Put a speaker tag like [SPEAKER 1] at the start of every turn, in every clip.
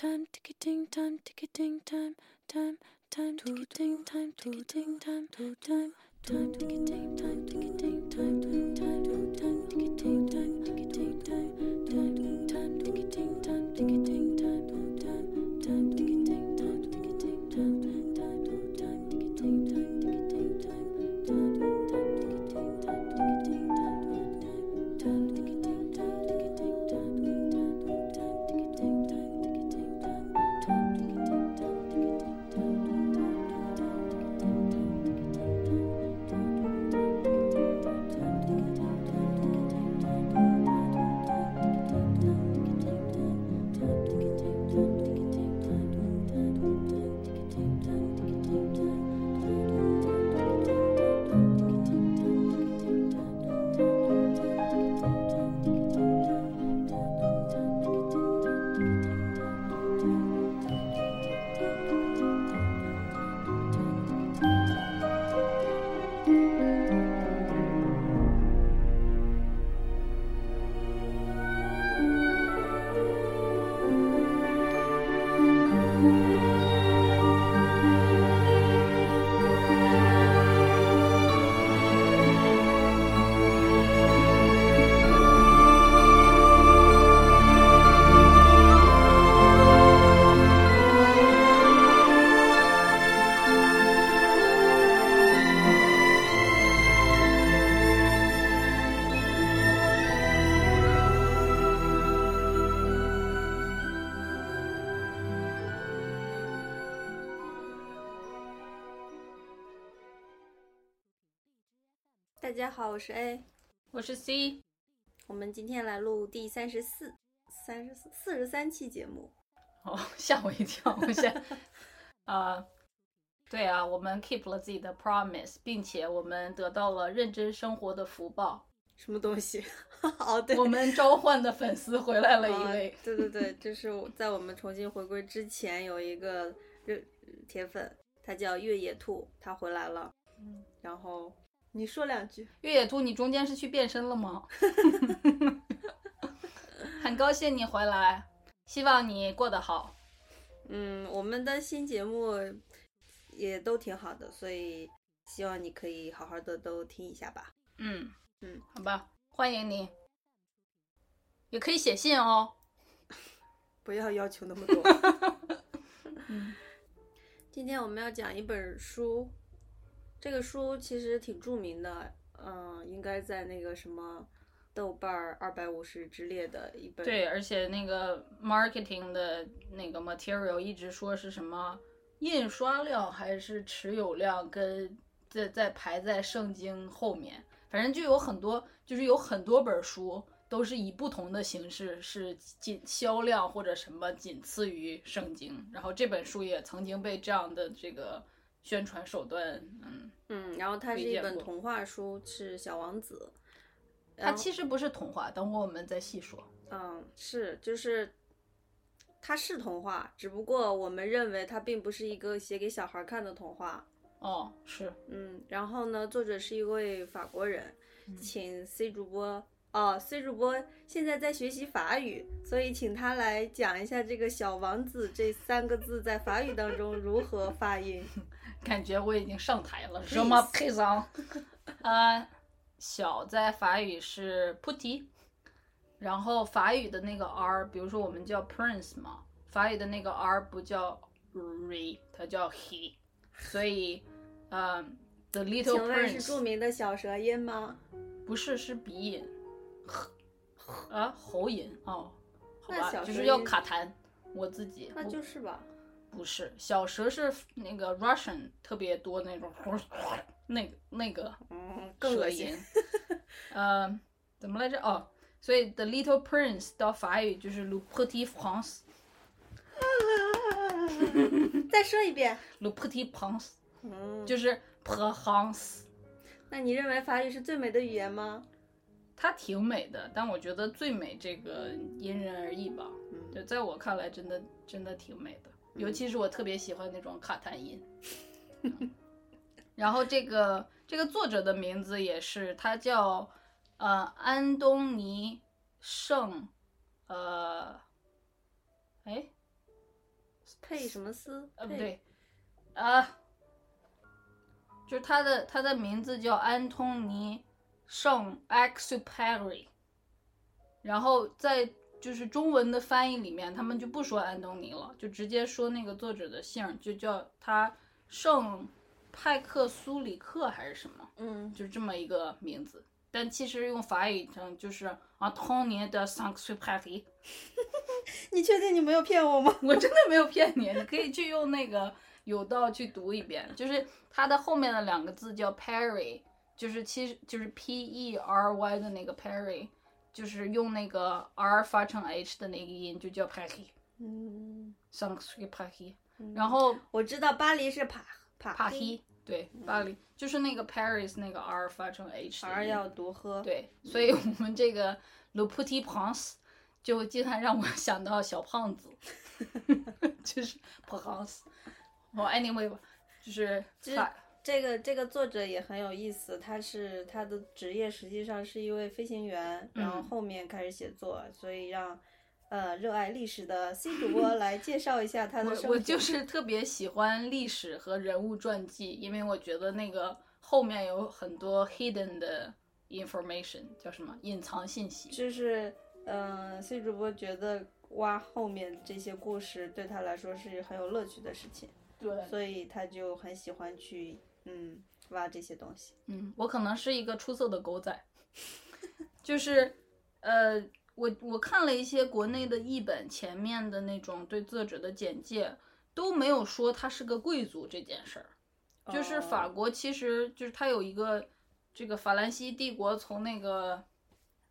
[SPEAKER 1] time, ticky time, ticky time, time, time, ticky time, ticky time, time, time,
[SPEAKER 2] ticky. 家好，我是 A，
[SPEAKER 3] 我是 C，
[SPEAKER 2] 我们今天来录第三十四、三十四、四十三期节目。
[SPEAKER 3] 哦，吓我一跳！我现啊，对啊，我们 keep 了自己的 promise，并且我们得到了认真生活的福报。
[SPEAKER 2] 什么东西？哦，对，
[SPEAKER 3] 我们召唤的粉丝回来了一
[SPEAKER 2] 啊
[SPEAKER 3] 位。
[SPEAKER 2] 对对对，就是在我们重新回归之前，有一个热铁粉，他叫越野兔，他回来了。
[SPEAKER 3] 嗯
[SPEAKER 2] 然后你说两句。
[SPEAKER 3] 越野兔，你中间是去变身了吗？很高兴你回来，希望你过得好。
[SPEAKER 2] 嗯，我们的新节目也都挺好的，所以希望你可以好好的都听一下吧。
[SPEAKER 3] 嗯
[SPEAKER 2] 嗯，
[SPEAKER 3] 好吧，欢迎你，也可以写信哦。
[SPEAKER 2] 不要要求那么多。
[SPEAKER 3] 嗯
[SPEAKER 2] 今天我们要讲一本书，这个书其实挺著名的，嗯，应该在那个什么豆瓣二百五十之列的一本。
[SPEAKER 3] 对，而且那个 marketing 的那个 material 一直说是什么印刷量还是持有量跟在在排在圣经后面，反正就有很多，就是有很多本书都是以不同的形式是仅销量或者什么仅次于圣经，然后这本书也曾经被这样的这个宣传手段，嗯，
[SPEAKER 2] 嗯，然后它是一本童话书，是《小王子》。
[SPEAKER 3] 它其实不是童话，等会儿我们再细说。
[SPEAKER 2] 嗯，是，就是它是童话，只不过我们认为它并不是一个写给小孩看的童话。
[SPEAKER 3] 哦，是，
[SPEAKER 2] 嗯，然后呢，作者是一位法国人，
[SPEAKER 3] 嗯
[SPEAKER 2] 请 C 主播哦，C 主播现在在学习法语，所以请他来讲一下这个“小王子”这三个字在法语当中如何发音。
[SPEAKER 3] 感觉我已经上台了，什么配上？啊，小在法语是 putti，然后法语的那个 r，比如说我们叫 prince 嘛，法语的那个 r 不叫 re，它叫 he，所以，呃，the little
[SPEAKER 2] prince 是著名的小舌音吗？
[SPEAKER 3] 不是是鼻音，啊喉音哦，好吧，就是要卡痰，我自己
[SPEAKER 2] 那就是吧。
[SPEAKER 3] 不是，小蛇是那个 Russian 特别多那种，那个那个
[SPEAKER 2] 嗯，更
[SPEAKER 3] 舌
[SPEAKER 2] 恶心
[SPEAKER 3] 音。呃，怎么来着？哦，所以 The Little Prince 到法语就是 Le Petit Prince。
[SPEAKER 2] 再说一遍。
[SPEAKER 3] Le Petit Prince
[SPEAKER 2] 嗯，
[SPEAKER 3] 就是 Prince，
[SPEAKER 2] 那你认为法语是最美的语言吗？
[SPEAKER 3] 它挺美的，但我觉得最美这个因人而异吧。
[SPEAKER 2] 嗯
[SPEAKER 3] 就在我看来，真的真的挺美的，尤其是我特别喜欢那种卡痰音。然后这个这个作者的名字也是，他叫呃安东尼圣，呃，哎
[SPEAKER 2] 佩什么斯？
[SPEAKER 3] 呃不对，啊，就是他的他的名字叫安东尼圣 Exupéry，然后在就是中文的翻译里面，他们就不说安东尼了，就直接说那个作者的姓，就叫他圣派克苏里克还是什么，
[SPEAKER 2] 嗯，
[SPEAKER 3] 就这么一个名字。但其实用法语成就是啊 Antoine de Saint-Exupéry。
[SPEAKER 2] 你确定你没有骗我吗？
[SPEAKER 3] 我真的没有骗你，你可以去用那个有道去读一遍，就是它的后面的两个字叫 Perry，就是其实就是 P E R Y 的那个 Perry，就是用那个 R 发成 H 的那个音就叫 Perry，
[SPEAKER 2] 嗯，
[SPEAKER 3] 上个是 Perry，然后
[SPEAKER 2] 我知道巴黎是帕帕
[SPEAKER 3] 帕黑对巴黎就是那个 Paris 那个 R 发成 H 的音
[SPEAKER 2] 儿要读喝。
[SPEAKER 3] 对，所以我们这个 Le Petit Prince 就经常让我想到小胖子，就是 Prince。我 anyway 吧，就是
[SPEAKER 2] 其实
[SPEAKER 3] 法
[SPEAKER 2] 这个这个作者也很有意思，他是他的职业实际上是一位飞行员，然后
[SPEAKER 3] 嗯
[SPEAKER 2] 后面开始写作，所以让呃热爱历史的 C 主播来介绍一下他的生活。
[SPEAKER 3] 我我就是特别喜欢历史和人物传记，因为我觉得那个后面有很多 hidden 的 information，叫什么隐藏信息。
[SPEAKER 2] 就是嗯、呃、，C 主播觉得挖后面这些故事对他来说是很有乐趣的事情，
[SPEAKER 3] 对，
[SPEAKER 2] 所以他就很喜欢去嗯挖这些东西。
[SPEAKER 3] 嗯，我可能是一个出色的狗仔，就是，呃，我我看了一些国内的译本，前面的那种对作者的简介都没有说他是个贵族这件事儿。就是法
[SPEAKER 2] 哦
[SPEAKER 3] 国其实就是他有一个这个法兰西帝国从那个，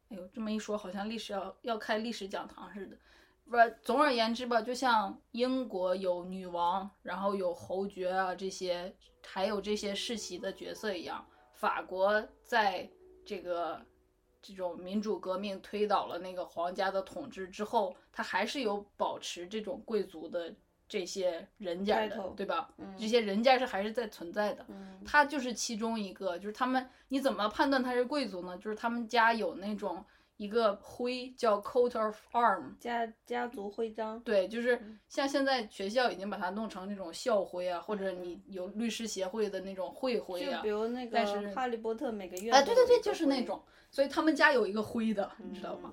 [SPEAKER 3] 哎呦这么一说好像历史要要开历史讲堂似的。不，总而言之吧，就像英国有女王，然后有侯爵啊这些，还有这些世袭的角色一样，法国在这个这种民主革命推倒了那个皇家的统治之后，它还是有保持这种贵族的这些人家的对吧？
[SPEAKER 2] 嗯
[SPEAKER 3] 这些人家是还是在存在的。
[SPEAKER 2] 嗯
[SPEAKER 3] 他就是其中一个，就是他们你怎么判断他是贵族呢？就是他们家有那种一个徽叫 coat of arm，
[SPEAKER 2] 家家族徽章，
[SPEAKER 3] 对，就是像现在学校已经把它弄成那种校徽啊，或者你有律师协会的那种会徽啊
[SPEAKER 2] 就比，如那
[SPEAKER 3] 但是
[SPEAKER 2] 个哈利波特每个月
[SPEAKER 3] 啊，对对对，就是那种，所以他们家有一个徽的，你知道吗？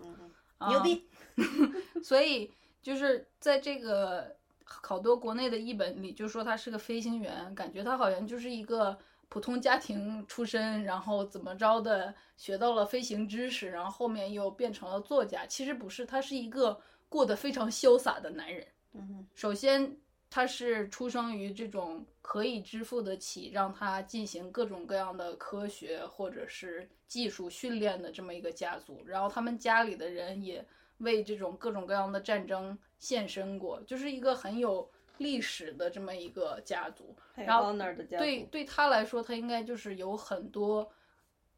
[SPEAKER 2] 牛逼！
[SPEAKER 3] 所以就是在这个好多国内的译本里，就说他是个飞行员，感觉他好像就是一个普通家庭出身，然后怎么着的学到了飞行知识，然后后面又变成了作家。其实不是，他是一个过得非常潇洒的男人。
[SPEAKER 2] 嗯
[SPEAKER 3] 首先，他是出生于这种可以支付得起让他进行各种各样的科学或者是技术训练的这么一个家族，然后他们家里的人也为这种各种各样的战争献身过，就是一个很有历史的这么一个家族。然后对对他来说，他应该就是有很多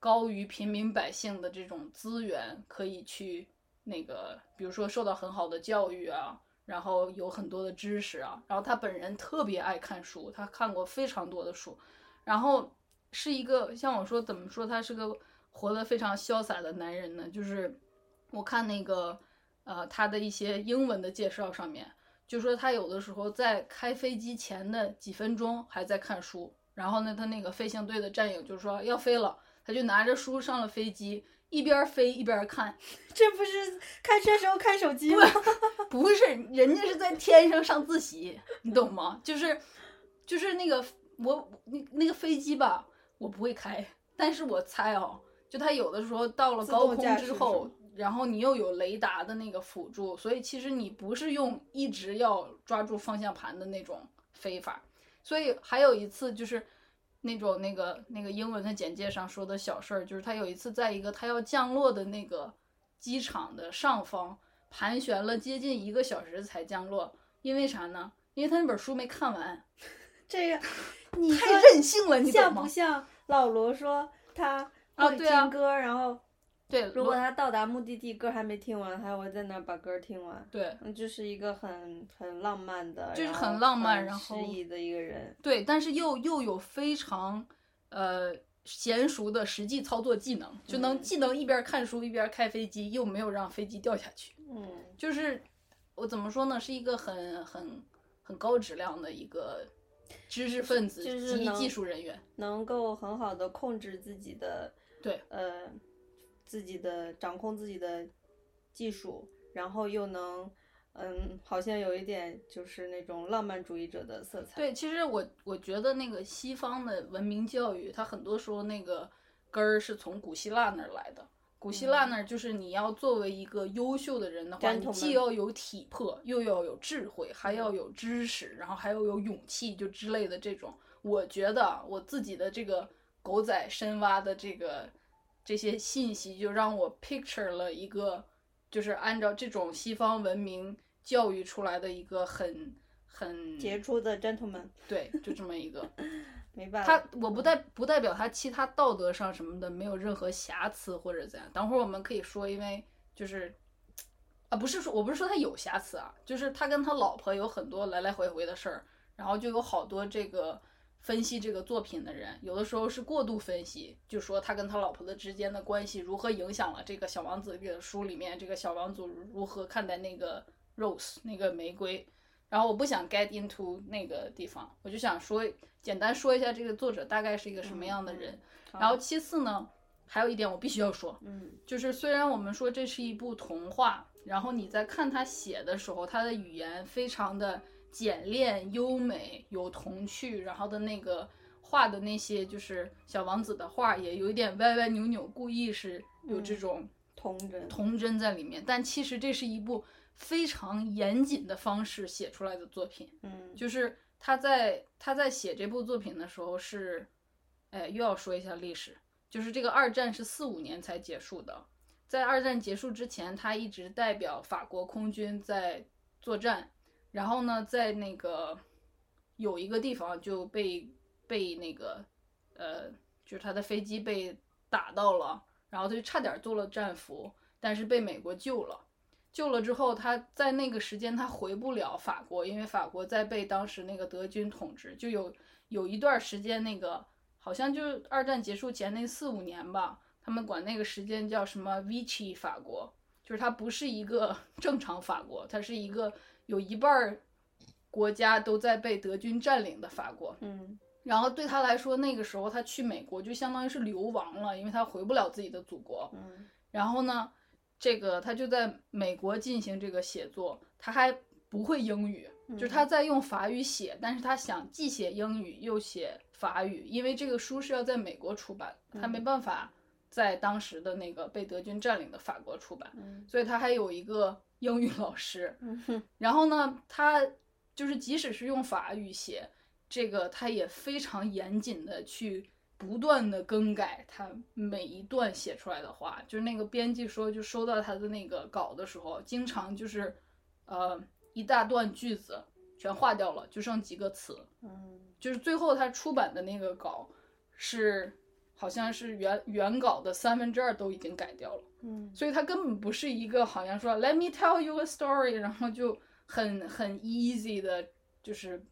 [SPEAKER 3] 高于平民百姓的这种资源可以去那个，比如说受到很好的教育啊，然后有很多的知识啊，然后他本人特别爱看书，他看过非常多的书，然后是一个像我说怎么说他是个活得非常潇洒的男人呢？就是我看那个呃他的一些英文的介绍上面。就说他有的时候在开飞机前的几分钟还在看书，然后呢，他那个飞行队的战友就说要飞了，他就拿着书上了飞机，一边飞一边看。
[SPEAKER 2] 这不是开车时候看手机吗？
[SPEAKER 3] 不是，人家是在天上上自习，你懂吗？就是，就是那个我那那个飞机吧，我不会开，但是我猜哦，就他有的时候到了
[SPEAKER 2] 自
[SPEAKER 3] 高空之后
[SPEAKER 2] 吗，
[SPEAKER 3] 然后你又有雷达的那个辅助，所以其实你不是用一直要抓住方向盘的那种飞法。所以还有一次就是那种那个那个英文的简介上说的小事儿，就是他有一次在一个他要降落的那个机场的上方盘旋了接近一个小时才降落，因为啥呢？因为他那本书没看完，
[SPEAKER 2] 这个你
[SPEAKER 3] 太任性了，你
[SPEAKER 2] 像不？像老罗说他会
[SPEAKER 3] 啊对啊
[SPEAKER 2] 听歌，然后
[SPEAKER 3] 对，
[SPEAKER 2] 如果他到达目的地，歌还没听完，他会在那儿把歌听完。
[SPEAKER 3] 对
[SPEAKER 2] 嗯，就是一个很很浪漫的，
[SPEAKER 3] 就是很浪漫然后
[SPEAKER 2] 诗意的一个人。
[SPEAKER 3] 对，但是又又有非常呃娴熟的实际操作技能，就能
[SPEAKER 2] 嗯
[SPEAKER 3] 既能一边看书一边开飞机，又没有让飞机掉下去。
[SPEAKER 2] 嗯
[SPEAKER 3] 就是我怎么说呢，是一个很很很高质量的一个知识分子及技术人员。
[SPEAKER 2] 能够很好的控制自己的
[SPEAKER 3] 对
[SPEAKER 2] 呃自己的掌控自己的技术，然后又能嗯，好像有一点就是那种浪漫主义者的色彩。
[SPEAKER 3] 对，其实我我觉得那个西方的文明教育，它很多时候那个根儿是从古希腊那儿来的。古希腊那儿就是你要作为一个优秀的人的话，你既要有体魄，又要有智慧，还要有知识，然后还要有勇气，就之类的这种。我觉得啊我自己的这个狗仔深挖的这个这些信息，就让我 picture 了一个，就是按照这种西方文明教育出来的一个很很
[SPEAKER 2] 杰出的 gentleman，
[SPEAKER 3] 对，就这么一个。
[SPEAKER 2] 没办法他。
[SPEAKER 3] 我不代不代表他其他道德上什么的没有任何瑕疵或者怎样。等会儿我们可以说，因为就是啊，不是说我不是说他有瑕疵啊，就是他跟他老婆有很多来来回回的事儿，然后就有好多这个分析这个作品的人，有的时候是过度分析，就说他跟他老婆的之间的关系如何影响了这个小王子这个书里面这个小王子如何看待那个 rose 那个玫瑰。然后我不想 get into 那个地方，我就想说简单说一下这个作者大概是一个什么样的人。
[SPEAKER 2] 好
[SPEAKER 3] 然后其次呢，还有一点我必须要说，
[SPEAKER 2] 嗯
[SPEAKER 3] 就是虽然我们说这是一部童话，然后你在看他写的时候，他的语言非常的简练优美，有童趣，然后的那个画的那些就是小王子的画也有一点歪歪扭扭，故意是有这
[SPEAKER 2] 嗯
[SPEAKER 3] 种
[SPEAKER 2] 童真。
[SPEAKER 3] 童真在里面。但其实这是一部非常严谨的方式写出来的作品。
[SPEAKER 2] 嗯
[SPEAKER 3] 就是他在他在写这部作品的时候是，哎，又要说一下历史，就是这个二战是四五年才结束的，在二战结束之前，他一直代表法国空军在作战，然后呢，在那个有一个地方就被被那个呃，就是他的飞机被打到了，然后他就差点做了战俘，但是被美国救了。救了之后，他在那个时间他回不了法国，因为法国在被当时那个德军统治，就有有一段时间，那个好像就二战结束前那四五年吧，他们管那个时间叫什么 Vichy 法国，就是它不是一个 正常法国，它是一个有一半儿国家都在被德军占领的法国。
[SPEAKER 2] 嗯
[SPEAKER 3] 然后对他来说，那个时候他去美国就相当于是流亡了，因为他回不了自己的祖国。
[SPEAKER 2] 嗯
[SPEAKER 3] 然后呢，这个他就在美国进行这个写作，他还不会英语，就是他在用法语写，但是他想既写英语又写法语，因为这个书是要在美国出版，他没办法在当时的那个被德军占领的法国出版，
[SPEAKER 2] 嗯
[SPEAKER 3] 所以他还有一个英语老师。
[SPEAKER 2] 嗯
[SPEAKER 3] 然后呢，他就是即使是用法语写这个，他也非常严谨的去不断的更改他每一段写出来的话。就是那个编辑说，就收到他的那个稿的时候，经常就是呃一大段句子全划掉了，就剩几个词。
[SPEAKER 2] 嗯
[SPEAKER 3] 就是最后他出版的那个稿是好像是原原稿的三分之二都已经改掉了。
[SPEAKER 2] 嗯
[SPEAKER 3] 所以它根本不是一个好像说 “Let me tell you a story”，然后就很很 easy 的，就是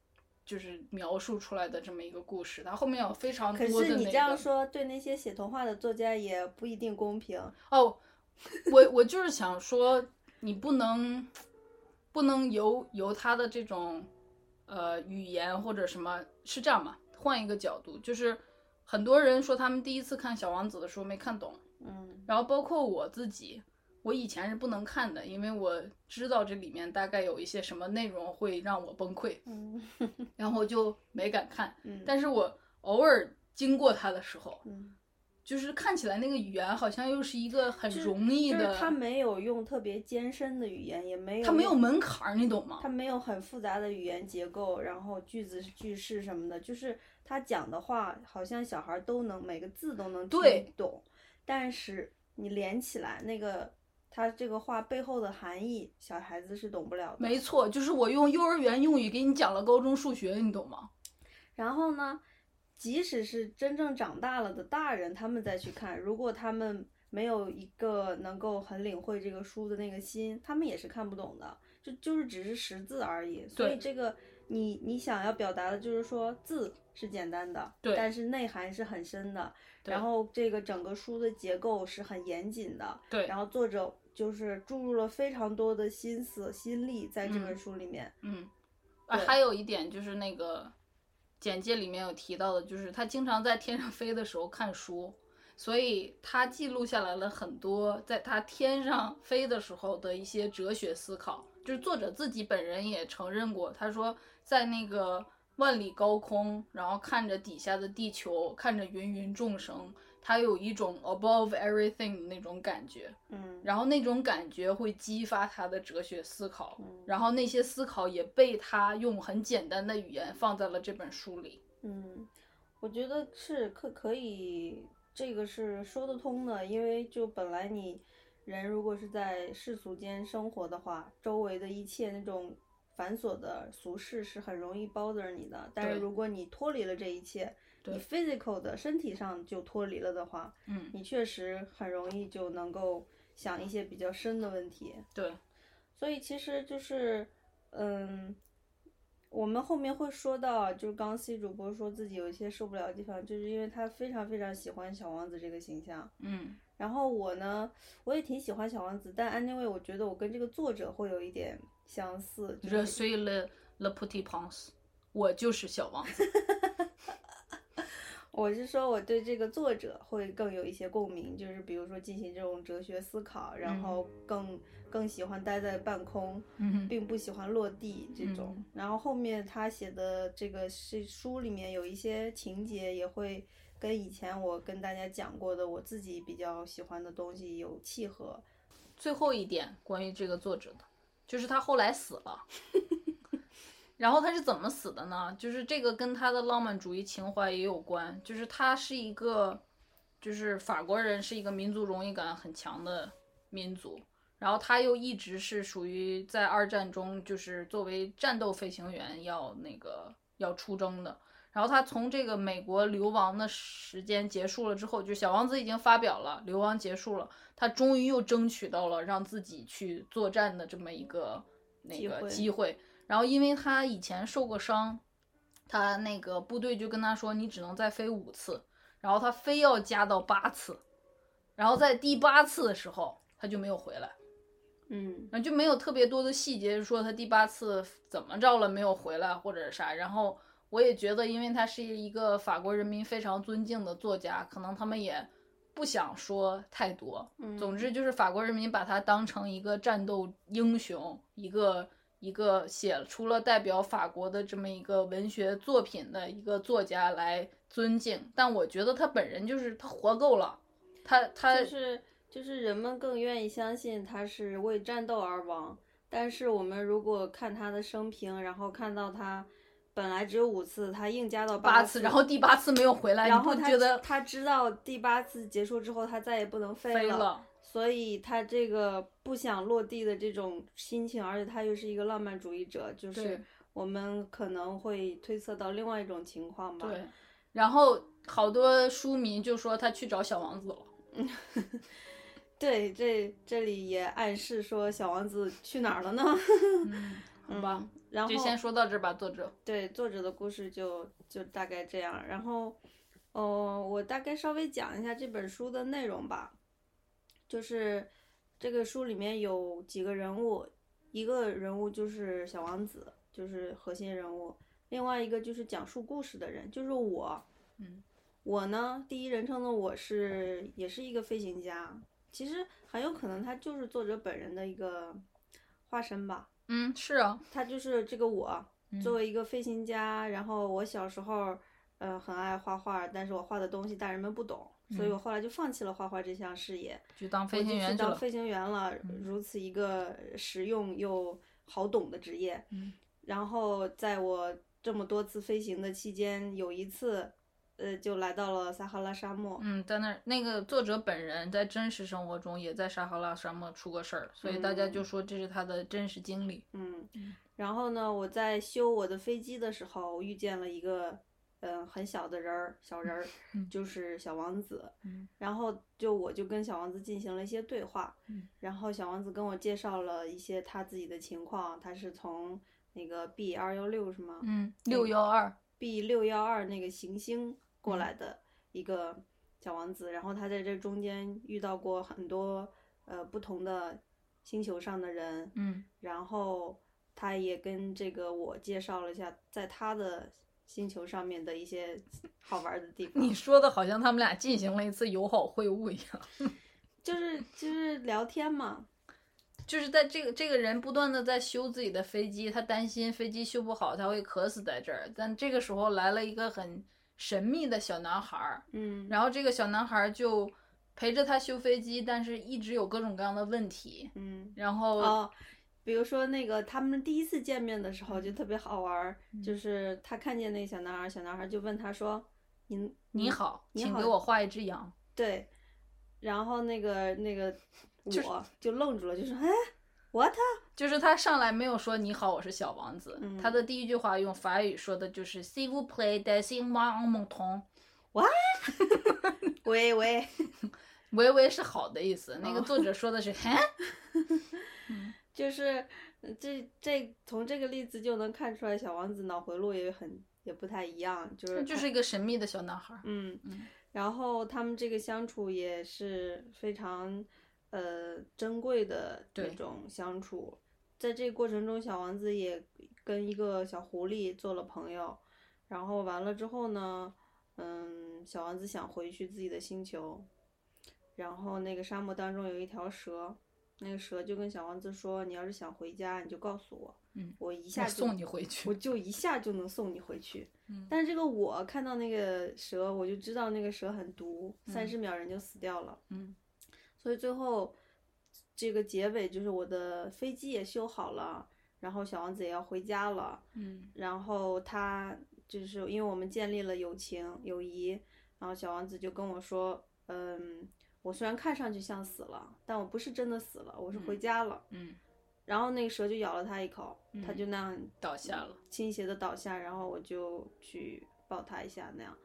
[SPEAKER 3] 就是描述出来的这么一个故事。它后面有非常
[SPEAKER 2] 可
[SPEAKER 3] 多的那个
[SPEAKER 2] 是你这样说，对那些写童话的作家也不一定公平。
[SPEAKER 3] 哦，我我就是想说，你不能不能由由他的这种呃语言或者什么是这样嘛？换一个角度，就是很多人说他们第一次看《小王子》的时候没看懂。
[SPEAKER 2] 嗯
[SPEAKER 3] 然后包括我自己，我以前是不能看的，因为我知道这里面大概有一些什么内容会让我崩溃，
[SPEAKER 2] 嗯
[SPEAKER 3] 然后就没敢看。
[SPEAKER 2] 嗯
[SPEAKER 3] 但是我偶尔经过它的时候，
[SPEAKER 2] 嗯，
[SPEAKER 3] 就是看起来那个语言好像又是一个很容易的，
[SPEAKER 2] 就是他没有用特别艰深的语言，也没有
[SPEAKER 3] 它没有门槛儿，你懂吗
[SPEAKER 2] 它？没有很复杂的语言结构，然后句子句式什么的，就是他讲的话，好像小孩都能每个字都能听懂，但是你连起来那个他这个话背后的含义，小孩子是懂不了的。
[SPEAKER 3] 没错，就是我用幼儿园用语给你讲了高中数学，你懂吗？
[SPEAKER 2] 然后呢，即使是真正长大了的大人，他们再去看，如果他们没有一个能够很领会这个书的那个心，他们也是看不懂的，就就是只是识字而已。所以这个你你想要表达的就是说字是简单的，
[SPEAKER 3] 对
[SPEAKER 2] 但是内涵是很深的。
[SPEAKER 3] 对
[SPEAKER 2] 然后这个整个书的结构是很严谨的，
[SPEAKER 3] 对
[SPEAKER 2] 然后作者就是注入了非常多的心思心力在这本
[SPEAKER 3] 嗯
[SPEAKER 2] 书里面。
[SPEAKER 3] 嗯，啊，还有一点就是那个简介里面有提到的，就是他经常在天上飞的时候看书，所以他记录下来了很多在他天上飞的时候的一些哲学思考。就是作者自己本人也承认过，他说在那个万里高空，然后看着底下的地球，看着芸芸众生，他有一种 above everything 的那种感觉。
[SPEAKER 2] 嗯，
[SPEAKER 3] 然后那种感觉会激发他的哲学思考，
[SPEAKER 2] 嗯
[SPEAKER 3] 然后那些思考也被他用很简单的语言放在了这本书里。
[SPEAKER 2] 嗯，我觉得是可可以，这个是说得通的，因为就本来你人如果是在世俗间生活的话，周围的一切那种繁琐的俗事是很容易 bother 你的，但是如果你脱离了这一切，你
[SPEAKER 3] 对
[SPEAKER 2] physical 的身体上就脱离了的话，
[SPEAKER 3] 嗯，
[SPEAKER 2] 你确实很容易就能够想一些比较深的问题。
[SPEAKER 3] 对，
[SPEAKER 2] 所以其实就是，嗯，我们后面会说到，就是刚刚 C 主播说自己有一些受不了的地方，就是因为他非常非常喜欢小王子这个形象。
[SPEAKER 3] 嗯
[SPEAKER 2] 然后我呢，我也挺喜欢小王子，但 anyway，我觉得我跟这个作者会有一点相似
[SPEAKER 3] ，le le petit prince，我就是小王子。
[SPEAKER 2] 我是说我对这个作者会更有一些共鸣，就是比如说进行这种哲学思考，然后更更喜欢待在半空，
[SPEAKER 3] 嗯
[SPEAKER 2] 并不喜欢落地这种。
[SPEAKER 3] 嗯
[SPEAKER 2] 然后后面他写的这个是书里面有一些情节也会跟以前我跟大家讲过的我自己比较喜欢的东西有契合。
[SPEAKER 3] 最后一点关于这个作者的，就是他后来死了。然后他是怎么死的呢？就是这个跟他的浪漫主义情怀也有关，就是他是一个，就是法国人是一个民族荣誉感很强的民族，然后他又一直是属于在二战中就是作为战斗飞行员要那个要出征的。然后他从这个美国流亡的时间结束了之后，就小王子已经发表了，流亡结束了，他终于又争取到了让自己去作战的这么一个那个
[SPEAKER 2] 机会。
[SPEAKER 3] 然后因为他以前受过伤，他那个部队就跟他说你只能再飞五次，然后他非要加到八次，然后在第八次的时候他就没有回来。
[SPEAKER 2] 嗯
[SPEAKER 3] 然后就没有特别多的细节说他第八次怎么着了没有回来或者是啥。然后我也觉得，因为他是一个法国人民非常尊敬的作家，可能他们也不想说太多。
[SPEAKER 2] 嗯
[SPEAKER 3] 总之就是法国人民把他当成一个战斗英雄，一个一个写出了代表法国的这么一个文学作品的一个作家来尊敬。但我觉得他本人就是他活够了，他他
[SPEAKER 2] 就是就是人们更愿意相信他是为战斗而亡，但是我们如果看他的生平，然后看到他本来只有五次，他硬加到
[SPEAKER 3] 八
[SPEAKER 2] 次，
[SPEAKER 3] 次，然后第八次没有回来，
[SPEAKER 2] 然后他
[SPEAKER 3] 觉得
[SPEAKER 2] 他知道第八次结束之后，他再也不能飞了，
[SPEAKER 3] 飞了？
[SPEAKER 2] 所以他这个不想落地的这种心情，而且他又是一个浪漫主义者，就是我们可能会推测到另外一种情况吧。
[SPEAKER 3] 对，然后好多书迷就说他去找小王子了。
[SPEAKER 2] 对，这这里也暗示说小王子去哪儿了呢？
[SPEAKER 3] 嗯，好吧，
[SPEAKER 2] 嗯然后
[SPEAKER 3] 就先说到这儿吧，作者。
[SPEAKER 2] 对作者的故事就就大概这样，然后，哦，我大概稍微讲一下这本书的内容吧。就是这个书里面有几个人物，一个人物就是小王子，就是核心人物；另外一个就是讲述故事的人，就是我。
[SPEAKER 3] 嗯，
[SPEAKER 2] 我呢，第一人称的我是也是一个飞行家，其实很有可能他就是作者本人的一个化身吧。
[SPEAKER 3] 嗯，是啊，
[SPEAKER 2] 他就是这个我，
[SPEAKER 3] 嗯
[SPEAKER 2] 作为一个飞行家，然后我小时候，呃，很爱画画，但是我画的东西大人们不懂，所以我后来就放弃了画画这项事业，
[SPEAKER 3] 就当嗯飞行员去了。
[SPEAKER 2] 当飞行员了。
[SPEAKER 3] 嗯
[SPEAKER 2] 如此一个实用又好懂的职业。
[SPEAKER 3] 嗯
[SPEAKER 2] 然后在我这么多次飞行的期间，有一次，呃，就来到了撒哈拉沙漠。
[SPEAKER 3] 嗯，在那儿那个作者本人在真实生活中也在撒哈拉沙漠出过事儿，所以大家就说这是他的真实经历。
[SPEAKER 2] 嗯，然后呢，我在修我的飞机的时候，遇见了一个嗯、呃很小的人儿，小人儿，
[SPEAKER 3] 嗯
[SPEAKER 2] 就是小王子。
[SPEAKER 3] 嗯
[SPEAKER 2] 然后就我就跟小王子进行了一些对话，
[SPEAKER 3] 嗯
[SPEAKER 2] 然后小王子跟我介绍了一些他自己的情况，他是从那个 B 二幺六是吗？
[SPEAKER 3] 嗯，六幺二
[SPEAKER 2] ，B 六幺二那个行星
[SPEAKER 3] 嗯
[SPEAKER 2] 过来的一个小王子，然后他在这中间遇到过很多呃不同的星球上的人，
[SPEAKER 3] 嗯
[SPEAKER 2] 然后他也跟这个我介绍了一下在他的星球上面的一些好玩的地方。
[SPEAKER 3] 你说的好像他们俩进行了一次友好会晤一样。
[SPEAKER 2] 就是就是聊天嘛，
[SPEAKER 3] 就是在这个这个人不断的在修自己的飞机，他担心飞机修不好他会渴死在这儿。但这个时候来了一个很神秘的小男孩儿，
[SPEAKER 2] 嗯，
[SPEAKER 3] 然后这个小男孩儿就陪着他修飞机，但是一直有各种各样的问题。
[SPEAKER 2] 嗯
[SPEAKER 3] 然后、
[SPEAKER 2] 哦，比如说那个他们第一次见面的时
[SPEAKER 3] 嗯
[SPEAKER 2] 候就特别好玩儿，就是他看见那个小男孩儿，小男孩儿就问他说：“你
[SPEAKER 3] 你好，
[SPEAKER 2] 你好
[SPEAKER 3] 请给我画一只羊。
[SPEAKER 2] 对，然后那个那个我就愣住了，就说：“哎，what？”
[SPEAKER 3] 就是他上来没有说你好，我是小王子。
[SPEAKER 2] 嗯
[SPEAKER 3] 他的第一句话用法语说的就是 “s'il vous plaît, laissez-moi un mouton”。
[SPEAKER 2] 喂喂，
[SPEAKER 3] 喂 喂是好的意思，那个
[SPEAKER 2] 哦
[SPEAKER 3] 作者说的是“ 嘿”，
[SPEAKER 2] 就是呃这这从这个例子就能看出来，小王子脑回路也很也不太一样，就是
[SPEAKER 3] 就是一个神秘的小男孩。
[SPEAKER 2] 嗯
[SPEAKER 3] 嗯，
[SPEAKER 2] 然后他们这个相处也是非常呃珍贵的这种相处，在这个过程中，小王子也跟一个小狐狸做了朋友，然后完了之后呢，嗯，小王子想回去自己的星球，然后那个沙漠当中有一条蛇。那个蛇就跟小王子说：“你要是想回家，你就告诉我，
[SPEAKER 3] 嗯
[SPEAKER 2] 我一下
[SPEAKER 3] 送你回去
[SPEAKER 2] 我。就一下就能送你回去。
[SPEAKER 3] 嗯
[SPEAKER 2] 但是这个我看到那个蛇，我就知道那个蛇很毒，三十秒人就死掉了。
[SPEAKER 3] 嗯
[SPEAKER 2] 所以最后这个结尾就是我的飞机也修好了，然后小王子也要回家了，
[SPEAKER 3] 嗯
[SPEAKER 2] 然后他就是因为我们建立了友情友谊，然后小王子就跟我说，嗯，我虽然看上去像死了，但我不是真的死了，我是回家了。
[SPEAKER 3] 嗯，
[SPEAKER 2] 然后那个蛇就咬了他一口，他
[SPEAKER 3] 嗯
[SPEAKER 2] 就那样
[SPEAKER 3] 倒下了。
[SPEAKER 2] 倾斜的倒下，然后我就去抱他一下那样，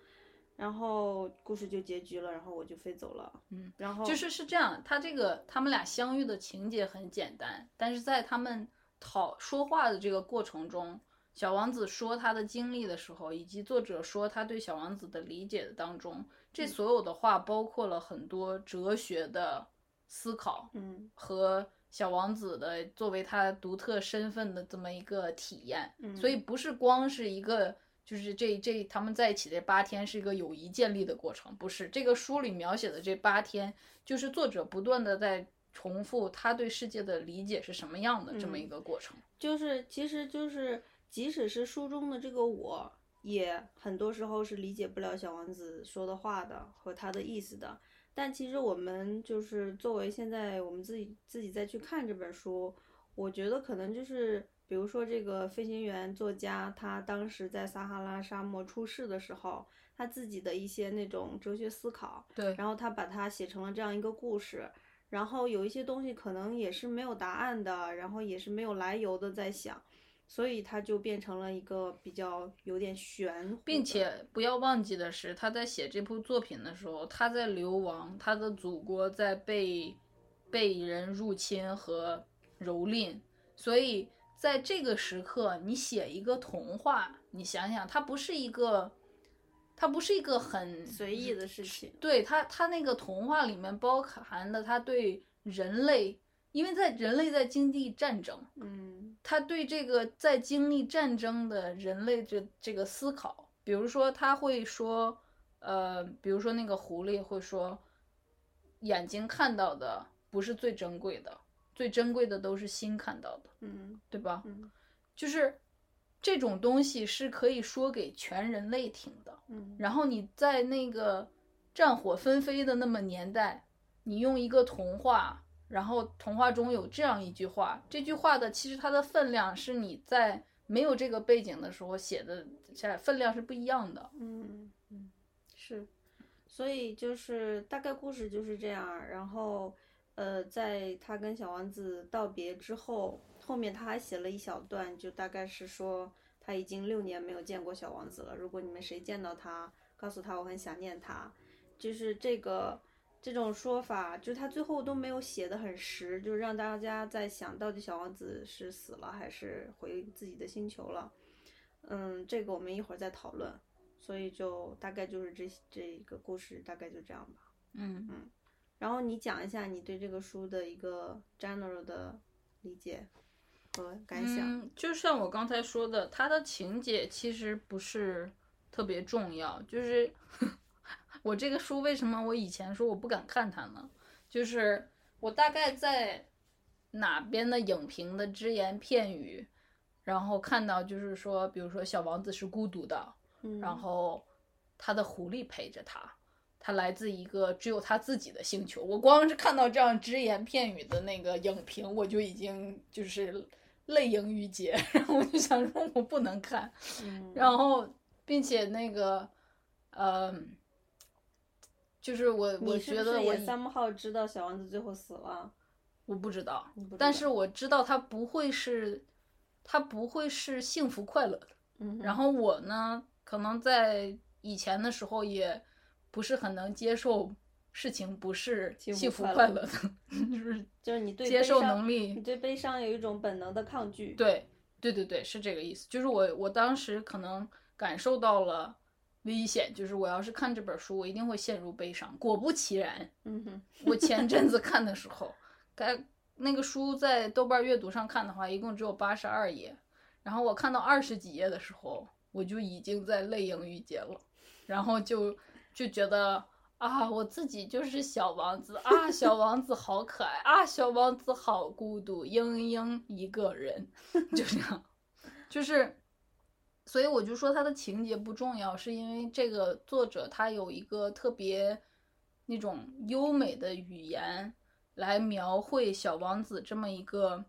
[SPEAKER 2] 然后故事就结局了，然后我就飞走了。
[SPEAKER 3] 嗯，
[SPEAKER 2] 然后
[SPEAKER 3] 就是是这样，他这个他们俩相遇的情节很简单，但是在他们讨说话的这个过程中，小王子说他的经历的时候，以及作者说他对小王子的理解的当中，这所有的话包括了很多哲学的思考
[SPEAKER 2] 嗯
[SPEAKER 3] 和小王子的作为他独特身份的这么一个体验，
[SPEAKER 2] 嗯
[SPEAKER 3] 所以不是光是一个。就是这这他们在一起这八天是一个友谊建立的过程，不是这个书里描写的这八天，就是作者不断的在重复他对世界的理解是什么样的这么一
[SPEAKER 2] 嗯
[SPEAKER 3] 个过程。
[SPEAKER 2] 就是其实就是即使是书中的这个我，也很多时候是理解不了小王子说的话的和他的意思的。但其实我们就是作为现在我们自己自己再去看这本书，我觉得可能就是比如说这个飞行员作家，他当时在撒哈拉沙漠出事的时候，他自己的一些那种哲学思考，
[SPEAKER 3] 对，
[SPEAKER 2] 然后他把它写成了这样一个故事，然后有一些东西可能也是没有答案的，然后也是没有来由的在想，所以它就变成了一个比较有点玄，
[SPEAKER 3] 并且不要忘记的是，他在写这部作品的时候，他在流亡，他的祖国在被被人入侵和蹂躏，所以在这个时刻，你写一个童话，你想想，它不是一个，它不是一个很
[SPEAKER 2] 随意的事情。
[SPEAKER 3] 对它，它那个童话里面包含的它对人类，因为在人类在经历战争，
[SPEAKER 2] 嗯
[SPEAKER 3] 他对这个在经历战争的人类这这个思考，比如说他会说，呃，比如说那个狐狸会说，眼睛看到的不是最珍贵的，最珍贵的都是心看到的，
[SPEAKER 2] 嗯
[SPEAKER 3] 对吧？
[SPEAKER 2] 嗯
[SPEAKER 3] 就是这种东西是可以说给全人类听的。
[SPEAKER 2] 嗯
[SPEAKER 3] 然后你在那个战火纷飞的那么年代，你用一个童话，然后童话中有这样一句话，这句话的其实它的分量是你在没有这个背景的时候写的，下分量是不一样的。
[SPEAKER 2] 嗯嗯是，所以就是大概故事就是这样。然后，呃，在他跟小王子道别之后，后面他还写了一小段，就大概是说他已经六年没有见过小王子了。如果你们谁见到他，告诉他我很想念他。就是这个这种说法，就是他最后都没有写的很实，就让大家在想到底小王子是死了还是回自己的星球了。嗯，这个我们一会儿再讨论。所以就大概就是这这一个故事大概就这样吧。
[SPEAKER 3] 嗯嗯
[SPEAKER 2] 然后你讲一下你对这个书的一个 general 的理解和感想。
[SPEAKER 3] 嗯，就像我刚才说的，它的情节其实不是特别重要。就是 我这个书为什么我以前说我不敢看它呢？就是我大概在哪边的影评的只言片语，然后看到就是说，比如说小王子是孤独的，
[SPEAKER 2] 嗯，
[SPEAKER 3] 然后他的狐狸陪着他，他来自一个只有他自己的星球。我光是看到这样只言片语的那个影评，我就已经就是泪盈于睫，然后我就想说我不能看，
[SPEAKER 2] 嗯，
[SPEAKER 3] 然后并且那个，呃，就是我我觉得我
[SPEAKER 2] 不是也 somehow 知道小王子最后死了？
[SPEAKER 3] 我不知道，
[SPEAKER 2] 知道
[SPEAKER 3] 但是我知道他不会是，他不会是幸福快乐的。
[SPEAKER 2] 嗯，
[SPEAKER 3] 然后我呢，可能在以前的时候也不是很能接受事情不是
[SPEAKER 2] 幸福快乐
[SPEAKER 3] 的，就是
[SPEAKER 2] 就是你对
[SPEAKER 3] 接受能力
[SPEAKER 2] 你对悲伤有一种本能的抗拒。，
[SPEAKER 3] 对对对对，是这个意思。就是我我当时可能感受到了危险，就是我要是看这本书，我一定会陷入悲伤。果不其然，
[SPEAKER 2] 嗯哼，
[SPEAKER 3] 我前阵子 看的时候，该那个书在豆瓣阅读上看的话，一共只有八十二页，然后我看到二十几页的时候，我就已经在泪盈于睫了，然后就就觉得啊，我自己就是小王子啊，小王子好可爱啊，小王子好孤独，嘤嘤一个人，就这样，就是。所以我就说他的情节不重要，是因为这个作者他有一个特别那种优美的语言来描绘小王子这么一个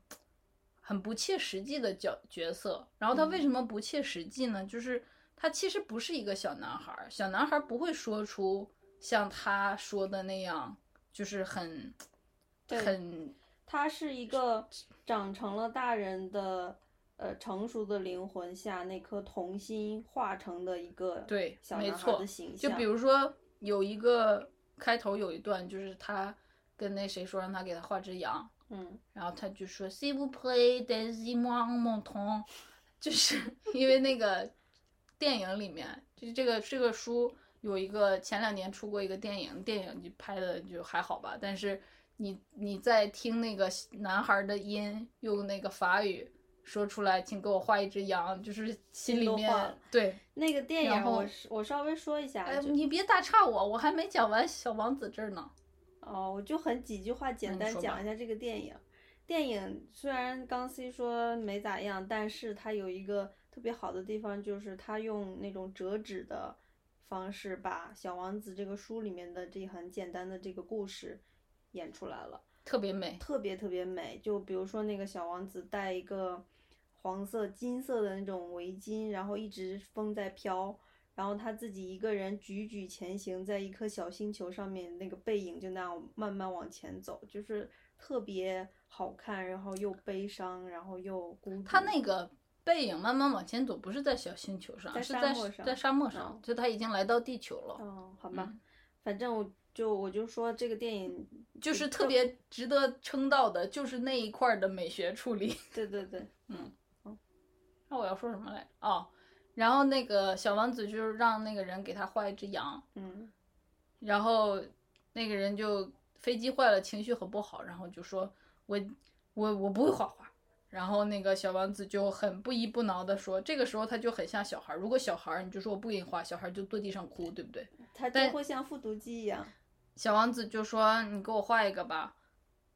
[SPEAKER 3] 很不切实际的角角色。然后他为什么不切实际呢？就是他其实不是一个小男孩儿，小男孩儿不会说出像他说的那样，就是很很
[SPEAKER 2] 他是一个长成了大人的。呃，成熟的灵魂下那颗童心化成的一个
[SPEAKER 3] 对
[SPEAKER 2] 小男孩
[SPEAKER 3] 没错
[SPEAKER 2] 的形象，
[SPEAKER 3] 就比如说有一个开头有一段，就是他跟那谁说让他给他画只羊，
[SPEAKER 2] 嗯
[SPEAKER 3] 然后他就说 “s'il vous plaît, donnez-moi mon ton”，就是因为那个电影里面，就是这个这个书有一个前两年出过一个电影，电影就拍的就还好吧，但是你你在听那个男孩的音用那个法语说出来，请给我画一只羊，就是心里面对，
[SPEAKER 2] 那个电
[SPEAKER 3] 然后
[SPEAKER 2] 影我是我稍微说一下，
[SPEAKER 3] 哎，你别打岔我，我还没讲完小王子这儿呢。
[SPEAKER 2] 哦，我就很几句话简单讲一下这个电影。电影虽然刚 C 说没咋样，但是它有一个特别好的地方，就是他用那种折纸的方式，把《小王子》这个书里面的这很简单的这个故事演出来了。
[SPEAKER 3] 特别美，
[SPEAKER 2] 特别特别美。就比如说那个小王子戴一个黄色、金色的那种围巾，然后一直风在飘，然后他自己一个人踽踽前行，在一颗小星球上面，那个背影就那样慢慢往前走，就是特别好看，然后又悲伤，然后又孤独。
[SPEAKER 3] 他那个背影慢慢往前走，不是在小星球上，
[SPEAKER 2] 在
[SPEAKER 3] 是在
[SPEAKER 2] 沙漠上
[SPEAKER 3] 在沙漠上，
[SPEAKER 2] 嗯
[SPEAKER 3] 就他已经来到地球了，
[SPEAKER 2] 哦，好吧，
[SPEAKER 3] 嗯
[SPEAKER 2] 反正我就我就说这个电影
[SPEAKER 3] 就是特别值得称道的，就是那一块的美学处理。
[SPEAKER 2] 对对对，嗯
[SPEAKER 3] 那我要说什么来着？哦，然后那个小王子就是让那个人给他画一只羊，
[SPEAKER 2] 嗯
[SPEAKER 3] 然后那个人就飞机坏了，情绪很不好，然后就说我我我不会画画。然后那个小王子就很不依不挠的说，这个时候他就很像小孩儿。如果小孩儿你就说我不给你画，小孩儿就坐地上哭，对不对？
[SPEAKER 2] 他就会像复读机一样。
[SPEAKER 3] 小王子就说：“你给我画一个吧。”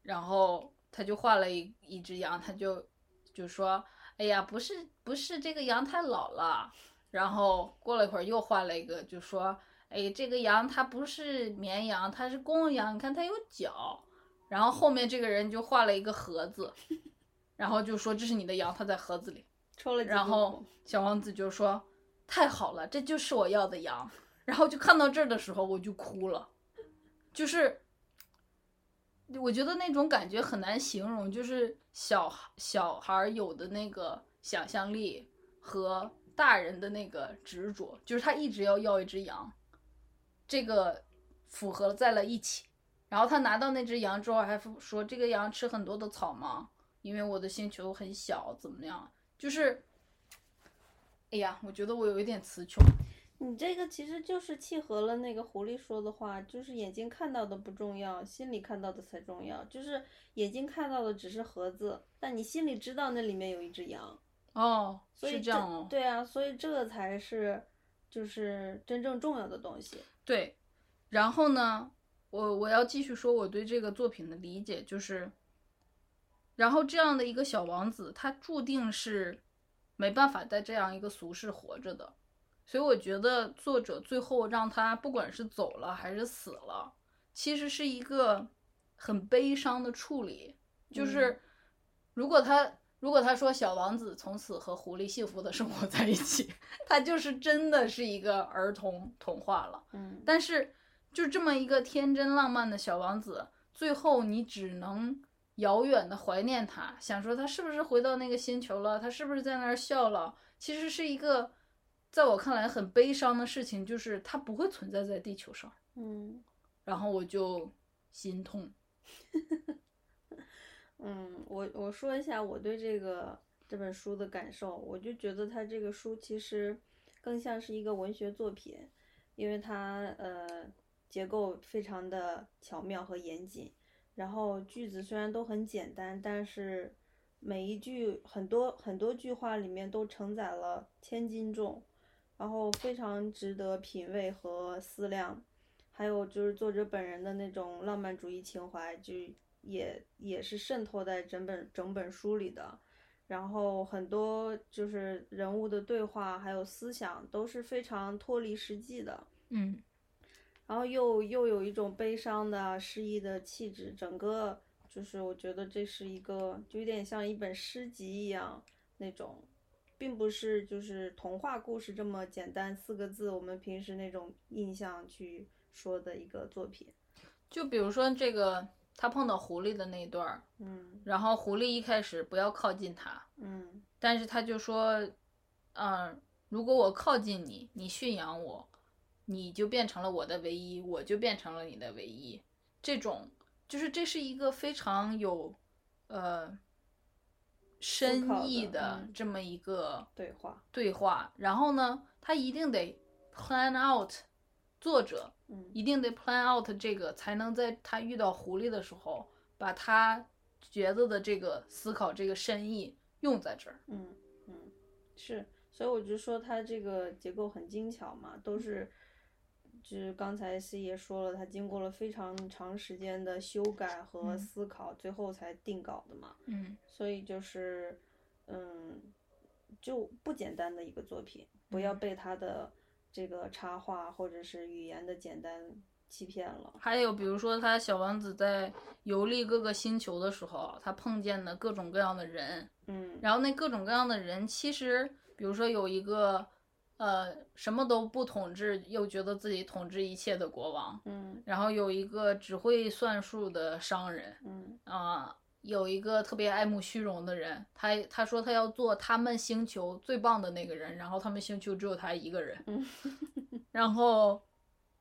[SPEAKER 3] 然后他就画了一一只羊，他就就说：“哎呀，不是不是，这个羊太老了。”然后过了一会儿又画了一个，就说：“哎，这个羊它不是绵羊，它是公羊，你看它有角。”然后后面这个人就画了一个盒子，然后就说：“这是你的羊，它在盒子里。”
[SPEAKER 2] 抽了几
[SPEAKER 3] 然后小王子就说：“太好了，这就是我要的羊。”然后就看到这儿的时候我就哭了，就是我觉得那种感觉很难形容，就是小小孩有的那个想象力和大人的那个执着，就是他一直要要一只羊，这个符合在了一起。然后他拿到那只羊之后，还说这个羊吃很多的草吗？因为我的星球很小，怎么样？就是，哎呀，我觉得我有一点词穷。
[SPEAKER 2] 你这个其实就是契合了那个狐狸说的话，就是眼睛看到的不重要，心里看到的才重要。就是眼睛看到的只是盒子，但你心里知道那里面有一只羊，
[SPEAKER 3] 哦，
[SPEAKER 2] 所以
[SPEAKER 3] 是这样哦。
[SPEAKER 2] 对啊，所以这个才是就是真正重要的东西。
[SPEAKER 3] 对，然后呢，我我要继续说我对这个作品的理解，就是，然后这样的一个小王子，他注定是没办法在这样一个俗世活着的，所以我觉得作者最后让他不管是走了还是死了，其实是一个很悲伤的处理，就是如果他。如果他说小王子从此和狐狸幸福的生活在一起，他就是真的是一个儿童童话了。
[SPEAKER 2] 嗯，
[SPEAKER 3] 但是就这么一个天真浪漫的小王子，最后你只能遥远的怀念他，想说他是不是回到那个星球了，他是不是在那儿笑了？其实是一个在我看来很悲伤的事情，就是他不会存在在地球上。
[SPEAKER 2] 嗯
[SPEAKER 3] 然后我就心痛。
[SPEAKER 2] 嗯，我我说一下我对这个这本书的感受，我就觉得他这个书其实更像是一个文学作品，因为它呃结构非常的巧妙和严谨，然后句子虽然都很简单，但是每一句很多很多句话里面都承载了千斤重，然后非常值得品味和思量。还有就是作者本人的那种浪漫主义情怀，就也也是渗透在整本整本书里的。然后很多就是人物的对话，还有思想都是非常脱离实际的，
[SPEAKER 3] 嗯
[SPEAKER 2] 然后又又有一种悲伤的诗意的气质，整个就是我觉得这是一个就有点像一本诗集一样那种，并不是就是童话故事这么简单四个字，我们平时那种印象去说的一个作品。
[SPEAKER 3] 就比如说这个他碰到狐狸的那一段儿，
[SPEAKER 2] 嗯
[SPEAKER 3] 然后狐狸一开始不要靠近他，
[SPEAKER 2] 嗯
[SPEAKER 3] 但是他就说，嗯、如果我靠近你，你驯养我，你就变成了我的唯一，我就变成了你的唯一。这种就是这是一个非常有呃深意的
[SPEAKER 2] 嗯
[SPEAKER 3] 这么一个
[SPEAKER 2] 对话
[SPEAKER 3] 对话。然后呢，他一定得 plan out，作者
[SPEAKER 2] 嗯
[SPEAKER 3] 一定得 plan out 这个，才能在他遇到狐狸的时候，把他觉得的这个思考这个深意用在这儿。
[SPEAKER 2] 嗯嗯，是，所以我就说他这个结构很精巧嘛，都是，就是刚才 C 爷说了，他经过了非常长时间的修改和
[SPEAKER 3] 嗯。
[SPEAKER 2] 思考，最后才定稿的嘛，
[SPEAKER 3] 嗯。
[SPEAKER 2] 所以就是，嗯，就不简单的一个作品，不要
[SPEAKER 3] 嗯。
[SPEAKER 2] 被他的这个插画或者是语言的简单欺骗了。
[SPEAKER 3] 还有比如说，他小王子在游历各个星球的时候，他碰见的各种各样的人，
[SPEAKER 2] 嗯。
[SPEAKER 3] 然后那各种各样的人，其实比如说有一个，呃，什么都不统治，又觉得自己统治一切的国王，
[SPEAKER 2] 嗯。
[SPEAKER 3] 然后有一个只会算数的商人，
[SPEAKER 2] 嗯。
[SPEAKER 3] 啊、有一个特别爱慕虚荣的人，他他说他要做他们星球最棒的那个人，然后他们星球只有他一个人，
[SPEAKER 2] 嗯。
[SPEAKER 3] 然后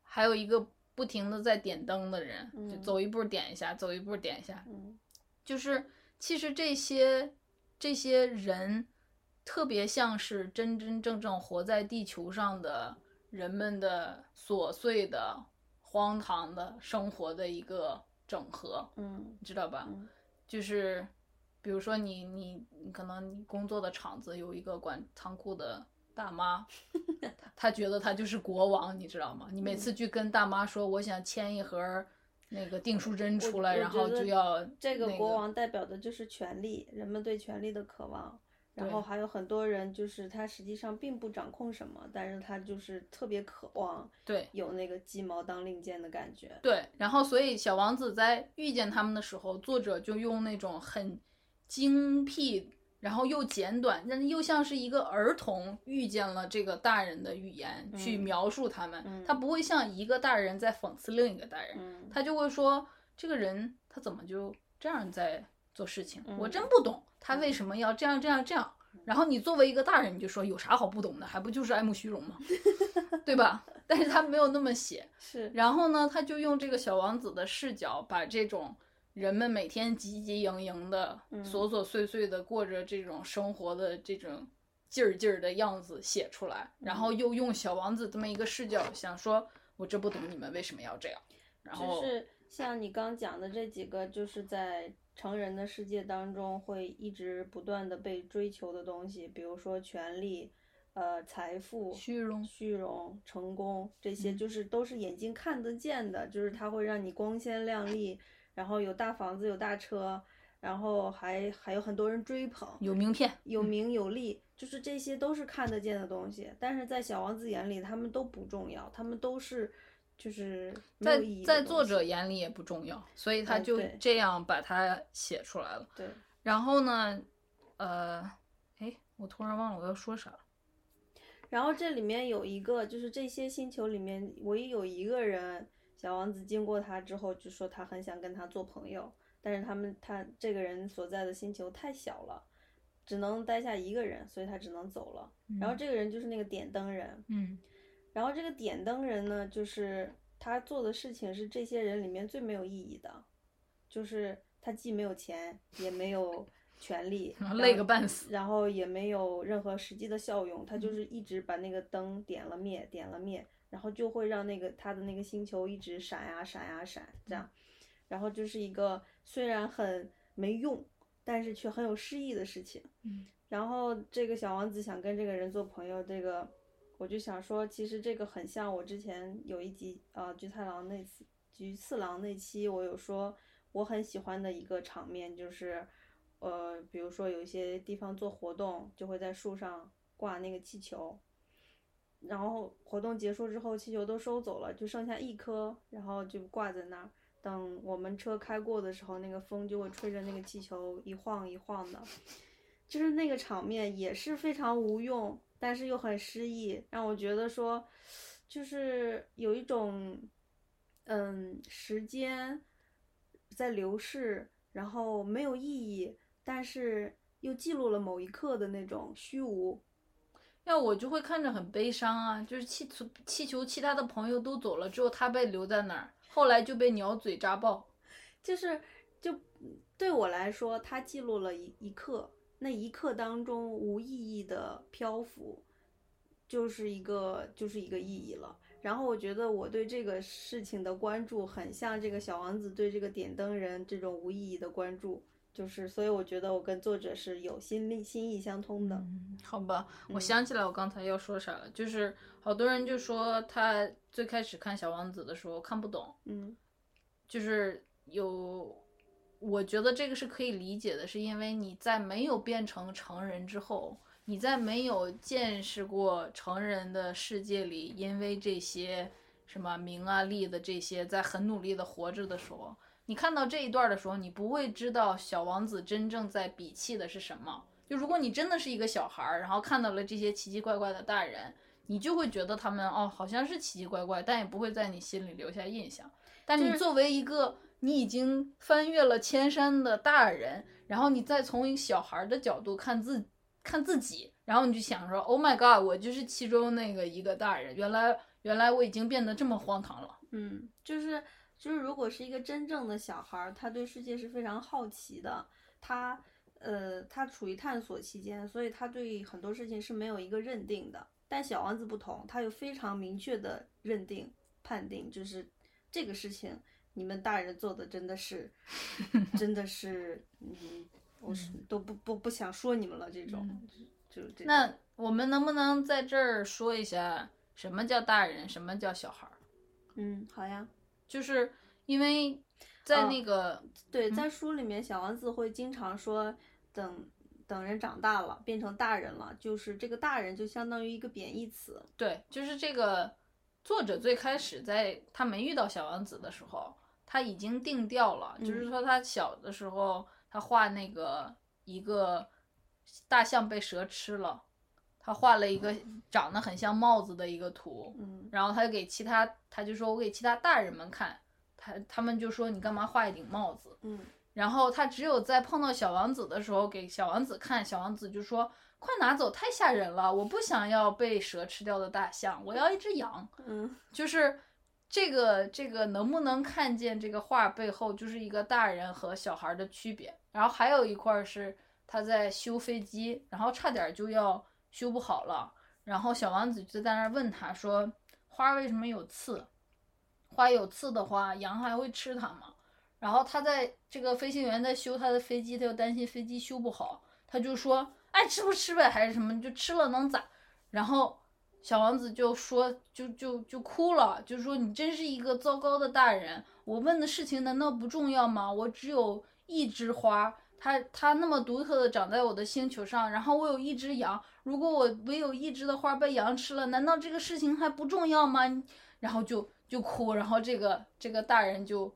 [SPEAKER 3] 还有一个不停的在点灯的人，走一步点一下，走一步点一下，
[SPEAKER 2] 嗯。
[SPEAKER 3] 就是其实这些这些人特别像是真真正正活在地球上的人们的琐碎的、荒唐的生活的一个整合，
[SPEAKER 2] 嗯
[SPEAKER 3] 你知道吧？
[SPEAKER 2] 嗯
[SPEAKER 3] 就是比如说你你你可能你工作的厂子有一个管仓库的大妈，她她觉得她就是国王，你知道吗？你每次去跟大妈说我想签一盒那个订书针出来，然后就要
[SPEAKER 2] 这个国王代表的就是权力，人们对权力的渴望。然后还有很多人，就是他实际上并不掌控什么，但是他就是特别渴望
[SPEAKER 3] 对
[SPEAKER 2] 有那个鸡毛当令箭的感觉。
[SPEAKER 3] 对，然后所以小王子在遇见他们的时候，作者就用那种很精辟。然后又简短，但又像是一个儿童遇见了这个大人的语言、去
[SPEAKER 2] 嗯
[SPEAKER 3] 描述他们，
[SPEAKER 2] 嗯
[SPEAKER 3] 他不会像一个大人在讽刺另一个大人，
[SPEAKER 2] 嗯
[SPEAKER 3] 他就会说这个人他怎么就这样在做事情，我
[SPEAKER 2] 嗯
[SPEAKER 3] 真不懂他为什么要这样这样这样。然后你作为一个大人，你就说有啥好不懂的，还不就是爱慕虚荣吗？对吧？但是他没有那么写，
[SPEAKER 2] 是，
[SPEAKER 3] 然后呢，他就用这个小王子的视角，把这种人们每天汲汲营营的、
[SPEAKER 2] 嗯
[SPEAKER 3] 琐琐碎碎的过着这种生活的这种劲儿劲儿的样子写出来，然
[SPEAKER 2] 嗯
[SPEAKER 3] 后又用小王子这么一个视角，想说我这不懂你们为什么要这样，然后
[SPEAKER 2] 就是像你刚讲的这几个，就是在成人的世界当中会一直不断的被追求的东西，比如说权力、呃财富、
[SPEAKER 3] 虚荣
[SPEAKER 2] 虚荣、成功这些，
[SPEAKER 3] 嗯
[SPEAKER 2] 就是都是眼睛看得见的，就是它会让你光鲜亮丽，然后有大房子、有大车，然后还还有很多人追捧，
[SPEAKER 3] 有名片，
[SPEAKER 2] 有名有利，就是这些都是看得见的东西。但是在小王子眼里，他们都不重要，他们都是就是
[SPEAKER 3] 在在作者眼里也不重要，所以他就这样把它写出来了。
[SPEAKER 2] 对。
[SPEAKER 3] 然后呢，呃，哎，我突然忘了我要说啥了。
[SPEAKER 2] 然后这里面有一个，就是这些星球里面唯一有一个人，小王子经过他之后就说他很想跟他做朋友，但是他们他这个人所在的星球太小了，只能待下一个人，所以他只能走了。然后这个人就是那个点灯人，
[SPEAKER 3] 嗯
[SPEAKER 2] 然后这个点灯人呢，就是他做的事情是这些人里面最没有意义的，就是他既没有钱，也没有权利，
[SPEAKER 3] 累
[SPEAKER 2] 后
[SPEAKER 3] 个半死。
[SPEAKER 2] 然后也没有任何实际的效用，他就是一直把那个灯点了灭，点了灭，然后就会让那个他的那个星球一直闪呀闪呀闪，这样，然后就是一个虽然很没用，但是却很有诗意的事情。
[SPEAKER 3] 嗯
[SPEAKER 2] 然后这个小王子想跟这个人做朋友，这个我就想说，其实这个很像我之前有一集呃菊太郎那次菊次郎那期，我有说我很喜欢的一个场面就是，呃，比如说有一些地方做活动，就会在树上挂那个气球，然后活动结束之后，气球都收走了，就剩下一颗，然后就挂在那儿。等我们车开过的时候，那个风就会吹着那个气球一晃一晃的，就是那个场面也是非常无用，但是又很诗意，让我觉得说，就是有一种，嗯，时间在流逝，然后没有意义，但是又记录了某一刻的那种虚无。
[SPEAKER 3] 要我就会看着很悲伤啊，就是气球气球其他的朋友都走了，之后他被留在那儿，后来就被鸟嘴扎爆。
[SPEAKER 2] 就是就对我来说，它记录了一一刻，那一刻当中无意义的漂浮，就是一个就是一个意义了。然后我觉得我对这个事情的关注，很像这个小王子对这个点灯人这种无意义的关注，就是所以我觉得我跟作者是有心力心意相通的。
[SPEAKER 3] 嗯，好吧，我
[SPEAKER 2] 嗯
[SPEAKER 3] 想起来我刚才要说啥了，就是好多人就说他最开始看小王子的时候看不懂，
[SPEAKER 2] 嗯
[SPEAKER 3] 就是有，我觉得这个是可以理解的，是因为你在没有变成成人之后，你在没有见识过成人的世界里，因为这些什么名啊利的这些，在很努力的活着的时候，你看到这一段的时候，你不会知道小王子真正在鄙弃的是什么。就如果你真的是一个小孩儿，然后看到了这些奇奇怪怪的大人，你就会觉得他们哦好像是奇奇怪怪，但也不会在你心里留下印象。但
[SPEAKER 2] 是
[SPEAKER 3] 你作为一个你已经翻越了千山的大人，然后你再从一个小孩的角度看自看自己，然后你就想说，Oh my god，我就是其中那个一个大人，原来原来我已经变得这么荒唐了。
[SPEAKER 2] 嗯，就是就是，如果是一个真正的小孩，他对世界是非常好奇的，他呃他处于探索期间，所以他对很多事情是没有一个认定的。但小王子不同，他有非常明确的认定判定，就是这个事情你们大人做的真的是 真的是嗯，我是都不不不想说你们了这种，就就这种
[SPEAKER 3] 那我们能不能在这儿说一下什么叫大人，什么叫小孩儿？
[SPEAKER 2] 嗯好呀。
[SPEAKER 3] 就是因为在
[SPEAKER 2] 哦
[SPEAKER 3] 那个、
[SPEAKER 2] 对，在书里面，小王子会经常说，等等人长大了，变成大人了，就是这个大人就相当于一个贬义词。
[SPEAKER 3] 对，就是这个作者最开始在他没遇到小王子的时候，他已经定调了，就是
[SPEAKER 2] 嗯
[SPEAKER 3] 说他小的时候他画那个一个大象被蛇吃了，他画了一个长得很像帽子的一个图，
[SPEAKER 2] 嗯
[SPEAKER 3] 然后他就给其他，他就说我给其他大人们看，他他们就说你干嘛画一顶帽子？
[SPEAKER 2] 嗯
[SPEAKER 3] 然后他只有在碰到小王子的时候给小王子看，小王子就说快拿走，太吓人了，我不想要被蛇吃掉的大象，我要一只羊。
[SPEAKER 2] 嗯
[SPEAKER 3] 就是这个这个能不能看见这个画背后就是一个大人和小孩的区别。然后还有一块是他在修飞机，然后差点就要修不好了，然后小王子就在那儿问他说：“花为什么有刺？花有刺的话，羊还会吃它吗？”然后他在这个飞行员在修他的飞机，他又担心飞机修不好，他就说：“爱吃不吃呗，还是什么，就吃了能咋？”然后小王子就说，就就就哭了，就说你真是一个糟糕的大人。我问的事情难道不重要吗？我只有一枝花，它它那么独特的长在我的星球上，然后我有一只羊，如果我唯有一枝的花被羊吃了，难道这个事情还不重要吗？然后就就哭，然后这个这个大人就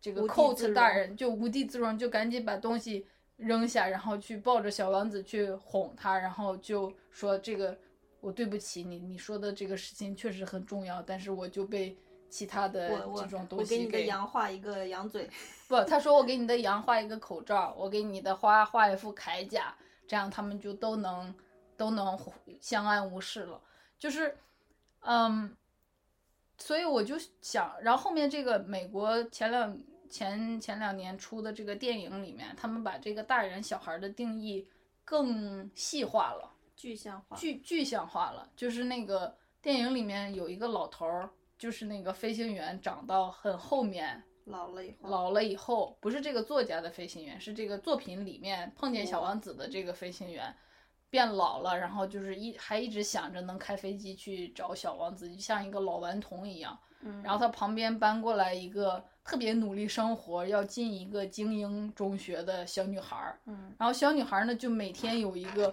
[SPEAKER 3] 这个 coat 大人就无地自容，就赶紧把东西扔下，然后去抱着小王子去哄他，然后就说这个我对不起你，你说的这个事情确实很重要，但是我就被其他的
[SPEAKER 2] 我我
[SPEAKER 3] 这种东
[SPEAKER 2] 我给你的
[SPEAKER 3] 西给
[SPEAKER 2] 羊画一个羊嘴，
[SPEAKER 3] 不，他说我给你的羊画一个口罩，我给你的花画一副铠甲，这样他们就都能都能相安无事了。就是，嗯，所以我就想，然后后面这个美国前两前前两年出的这个电影里面，他们把这个大人小孩的定义更细化了。
[SPEAKER 2] 具象化。
[SPEAKER 3] 具具象化了，就是那个电影里面有一个老头儿，就是那个飞行员长到很后面，
[SPEAKER 2] 老了以后，
[SPEAKER 3] 老了以后，不是这个作家的飞行员，是这个作品里面碰见小王子的这个飞行员，变老了，然后就是一还一直想着能开飞机去找小王子，就像一个老顽童一样。
[SPEAKER 2] 嗯，
[SPEAKER 3] 然后他旁边搬过来一个特别努力生活，要进一个精英中学的小女孩儿。
[SPEAKER 2] 嗯
[SPEAKER 3] 然后小女孩呢，就每天有一个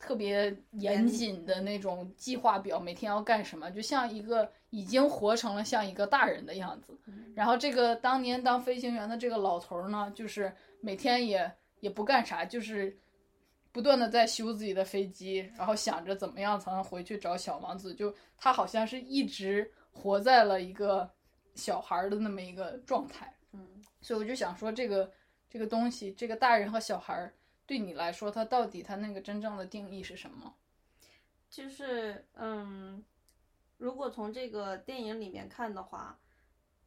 [SPEAKER 3] 特别严谨的那种计划表，每天要干什么，就像一个已经活成了像一个大人的样子。然后这个当年当飞行员的这个老头儿呢，就是每天也也不干啥，就是不断的在修自己的飞机，然后想着怎么样才能回去找小王子。就他好像是一直活在了一个小孩儿的那么一个状态。
[SPEAKER 2] 嗯
[SPEAKER 3] 所以我就想说，这个这个东西，这个大人和小孩儿对你来说，它到底它那个真正的定义是什么？
[SPEAKER 2] 就是嗯，如果从这个电影里面看的话，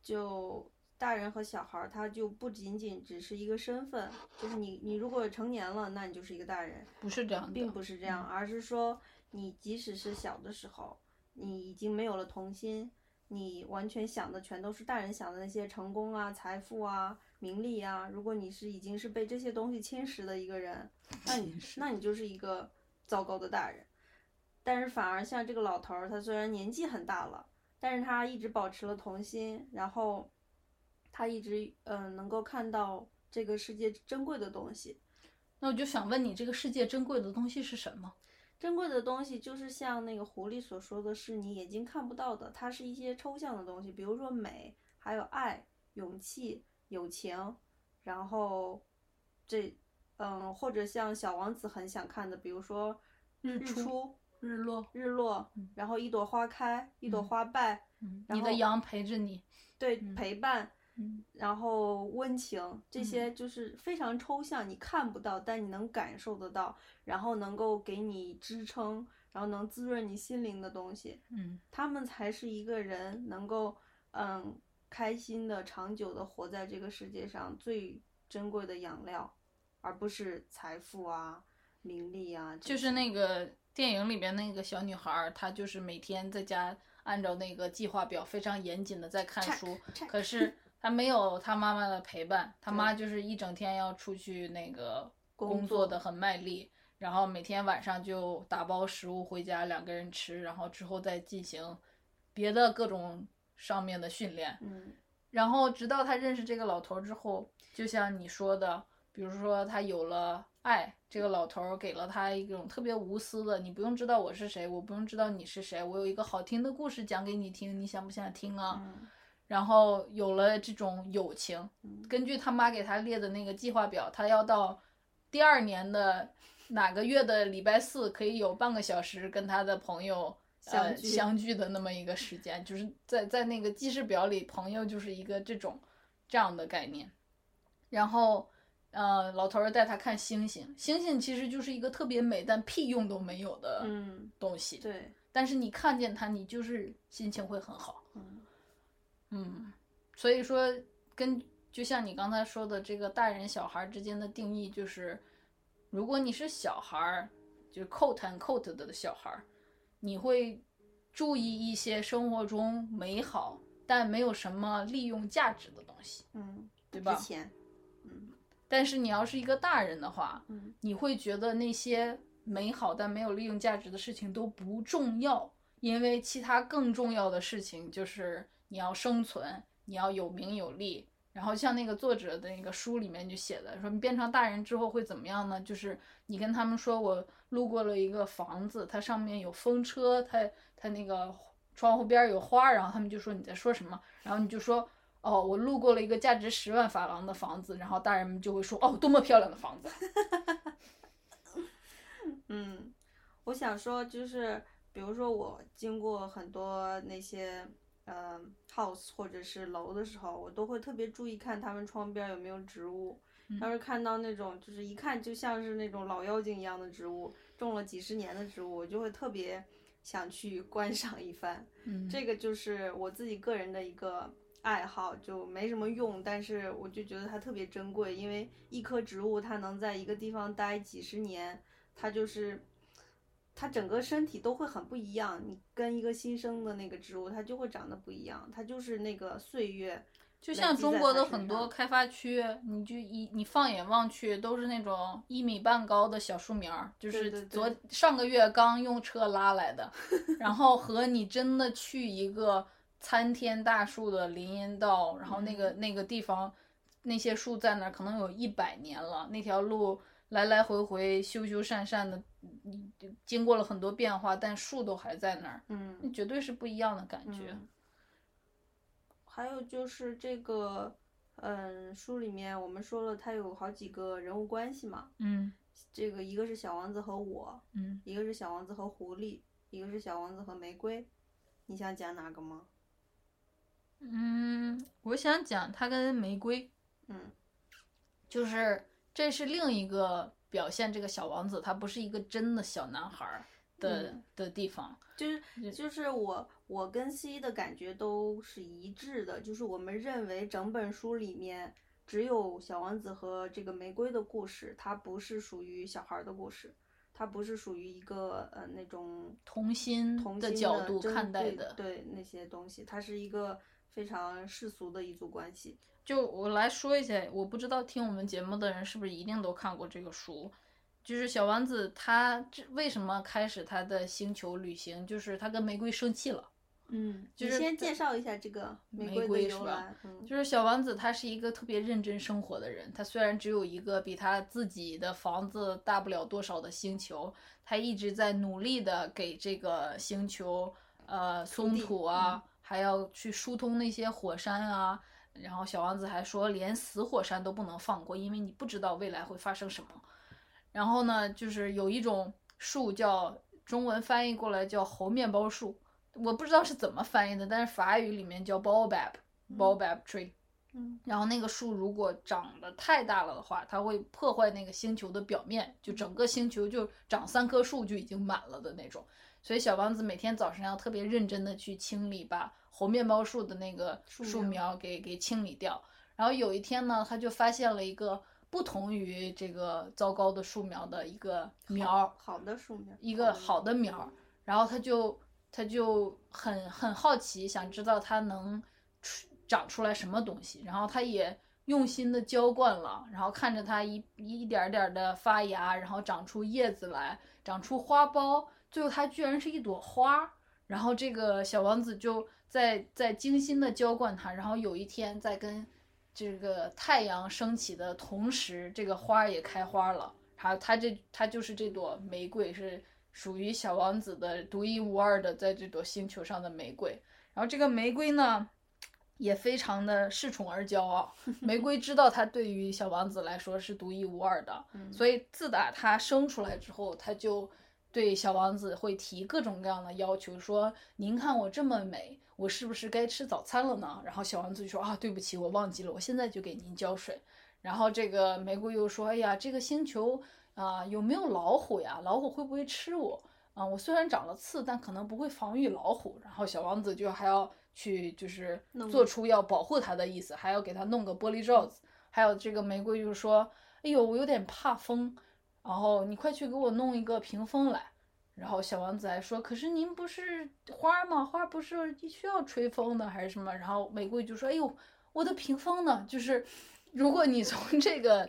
[SPEAKER 2] 就大人和小孩儿，他就不仅仅只是一个身份，就是你你如果成年了，那你就是一个大人，
[SPEAKER 3] 不是这样的，
[SPEAKER 2] 并不是这样，而是说你即使是小的时候，你已经没有了童心，你完全想的全都是大人想的那些成功啊、财富啊、名利啊。如果你是已经是被这些东西侵蚀的一个人，那你那你就是一个糟糕的大人。但是反而像这个老头儿，他虽然年纪很大了，但是他一直保持了童心，然后他一直嗯、呃能够看到这个世界珍贵的东西。
[SPEAKER 3] 那我就想问你，这个世界珍贵的东西是什么？
[SPEAKER 2] 珍贵的东西就是像那个狐狸所说的是你眼睛看不到的，它是一些抽象的东西，比如说美，还有爱、勇气、友情，然后这嗯，或者像小王子很想看的，比如说
[SPEAKER 3] 日出
[SPEAKER 2] 出、
[SPEAKER 3] 日落，
[SPEAKER 2] 日落，然后一朵花开，一朵
[SPEAKER 3] 嗯
[SPEAKER 2] 花败，
[SPEAKER 3] 嗯，
[SPEAKER 2] 然后
[SPEAKER 3] 你的羊陪着你，
[SPEAKER 2] 对，
[SPEAKER 3] 嗯
[SPEAKER 2] 陪伴，
[SPEAKER 3] 嗯
[SPEAKER 2] 然后温情，这
[SPEAKER 3] 嗯
[SPEAKER 2] 些就是非常抽象，你看不到，但你能感受得到，然后能够给你支撑，然后能滋润你心灵的东西，
[SPEAKER 3] 嗯。
[SPEAKER 2] 他们才是一个人能够嗯开心的、长久的活在这个世界上最珍贵的养料，而不是财富啊、名利啊。
[SPEAKER 3] 就是那个电影里边那个小女孩儿，她就是每天在家按照那个计划表非常严谨的在看书，可 是她没有她妈妈的陪伴，她妈就是一整天要出去那个
[SPEAKER 2] 工
[SPEAKER 3] 作的很卖力，然后每天晚上就打包食物回家两个人吃，然后之后再进行别的各种上面的训练，
[SPEAKER 2] 嗯
[SPEAKER 3] 然后直到他认识这个老头儿之后，就像你说的，比如说他有了爱，这个老头儿给了他一种特别无私的，你不用知道我是谁，我不用知道你是谁，我有一个好听的故事讲给你听，你想不想听啊？
[SPEAKER 2] 嗯
[SPEAKER 3] 然后有了这种友情，
[SPEAKER 2] 嗯
[SPEAKER 3] 根据他妈给他列的那个计划表，他要到第二年的哪个月的礼拜四可以有半个小时跟他的朋友呃
[SPEAKER 2] 相聚
[SPEAKER 3] 相聚的那么一个时间，就是在在那个记事表里，朋友就是一个这种这样的概念。然后，呃，老头儿带他看星星，星星其实就是一个特别美但屁用都没有的
[SPEAKER 2] 嗯，
[SPEAKER 3] 东西，
[SPEAKER 2] 对，
[SPEAKER 3] 但是你看见它，你就是心情会很好。
[SPEAKER 2] 嗯
[SPEAKER 3] 嗯，所以说跟就像你刚才说的，这个大人小孩之间的定义就是，如果你是小孩儿，就是 quote and quote 的小孩儿，你会注意一些生活中美好但没有什么利用价值的东西。
[SPEAKER 2] 嗯，
[SPEAKER 3] 对吧
[SPEAKER 2] 之前，嗯
[SPEAKER 3] 但是你要是一个大人的话，
[SPEAKER 2] 嗯
[SPEAKER 3] 你会觉得那些美好但没有利用价值的事情都不重要，因为其他更重要的事情就是你要生存，你要有名有利。然后像那个作者的那个书里面就写的，说你变成大人之后会怎么样呢？就是你跟他们说我路过了一个房子，它上面有风车，它它那个窗户边有花，然后他们就说你在说什么？然后你就说哦，我路过了一个价值十万法郎的房子，然后大人们就会说哦，多么漂亮的房子。
[SPEAKER 2] 嗯，我想说就是，比如说我经过很多那些呃 house 或者是楼的时候，我都会特别注意看他们窗边有没有植物。要是看到那种就是一看就像是那种老妖精一样的植物，种了几十年的植物，我就会特别想去观赏一番。
[SPEAKER 3] 嗯
[SPEAKER 2] 这个就是我自己个人的一个爱好，就没什么用，但是我就觉得它特别珍贵，因为一棵植物它能在一个地方待几十年，它就是它整个身体都会很不一样。你跟一个新生的那个植物，它就会长得不一样，它就是那个岁月。
[SPEAKER 3] 就像中国的很多开发区，你就一你放眼望去都是那种一米半高的小树苗儿，就是昨上个月刚用车拉来的，然后和你真的去一个参天大树的林荫道，然后那个那个地方那些树在那儿可能有一百年了，那条路来来回回修修缮缮的，嗯经过了很多变化，但树都还在那儿，
[SPEAKER 2] 嗯，
[SPEAKER 3] 那绝对是不一样的感觉。
[SPEAKER 2] 嗯还有就是这个，嗯，书里面我们说了，它有好几个人物关系嘛。
[SPEAKER 3] 嗯
[SPEAKER 2] 这个一个是小王子和我，
[SPEAKER 3] 嗯，
[SPEAKER 2] 一个是小王子和狐狸，一个是小王子和玫瑰。你想讲哪个吗？
[SPEAKER 3] 嗯，我想讲他跟玫瑰，
[SPEAKER 2] 嗯
[SPEAKER 3] 就是这是另一个表现这个小王子他不是一个真的小男孩儿的、
[SPEAKER 2] 嗯
[SPEAKER 3] 的地方。
[SPEAKER 2] 就是就是我我跟 C 的感觉都是一致的，就是我们认为整本书里面只有小王子和这个玫瑰的故事，它不是属于小孩儿的故事，它不是属于一个呃那种
[SPEAKER 3] 童心
[SPEAKER 2] 童心
[SPEAKER 3] 的角度看待的
[SPEAKER 2] 对那些东西，它是一个非常世俗的一组关系。
[SPEAKER 3] 就我来说一下，我不知道听我们节目的人是不是一定都看过这个书。就是小王子他这为什么开始他的星球旅行？就是他跟玫瑰生气了。
[SPEAKER 2] 嗯，
[SPEAKER 3] 就是
[SPEAKER 2] 你先介绍一下这个玫
[SPEAKER 3] 玫
[SPEAKER 2] 瑰
[SPEAKER 3] 瑰是吧就是小王子，他是一个特别认真生活的人。他虽然只有一个比他自己的房子大不了多少的星球，他一直在努力的给这个星球呃松土啊，还要去疏通那些火山啊。然后小王子还说，连死火山都不能放过，因为你不知道未来会发生什么。然后呢，就是有一种树叫中文翻译过来叫猴面包树，我不知道是怎么翻译的，但是法语里面叫 baobab，baobab tree。
[SPEAKER 2] 嗯
[SPEAKER 3] 然后那个树如果长得太大了的话，它会破坏那个星球的表面，就整个星球就长三棵树就已经满了的那种。所以小王子每天早上要特别认真的去清理，把猴面包树的那个树
[SPEAKER 2] 树苗
[SPEAKER 3] 苗给给清理掉。然后有一天呢，他就发现了一个不同于这个糟糕的树苗的一个苗儿，
[SPEAKER 2] 好的树苗，
[SPEAKER 3] 一个好的苗儿，然后他就他就很很好奇，想知道它能出长出来什么东西，然后他也用心的浇灌了，然后看着它一一点点的发芽，然后长出叶子来，长出花苞，最后它居然是一朵花。然后这个小王子就在在精心的浇灌它，然后有一天在跟这个太阳升起的同时，这个花儿也开花了。然后它这它就是这朵玫瑰，是属于小王子的独一无二的，在这朵星球上的玫瑰。然后这个玫瑰呢，也非常的恃宠而骄傲。玫瑰知道它对于小王子来说是独一无二的，
[SPEAKER 2] 嗯
[SPEAKER 3] 所以自打它生出来之后，它就对小王子会提各种各样的要求，说：“您看我这么美，我是不是该吃早餐了呢？”然后小王子就说：“啊，对不起，我忘记了，我现在就给您浇水。”然后这个玫瑰又说：“哎呀，这个星球啊、有没有老虎呀？老虎会不会吃我？啊、我虽然长了刺，但可能不会防御老虎。”然后小王子就还要去就是做出要保护他的意思，还要给他弄个玻璃罩子。还有这个玫瑰就说：“哎呦，我有点怕风，然后你快去给我弄一个屏风来。”然后小王子还说：“可是您不是花儿吗？花儿不是需要吹风的还是什么？”然后玫瑰就说：“哎呦，我的屏风呢？”就是如果你从这个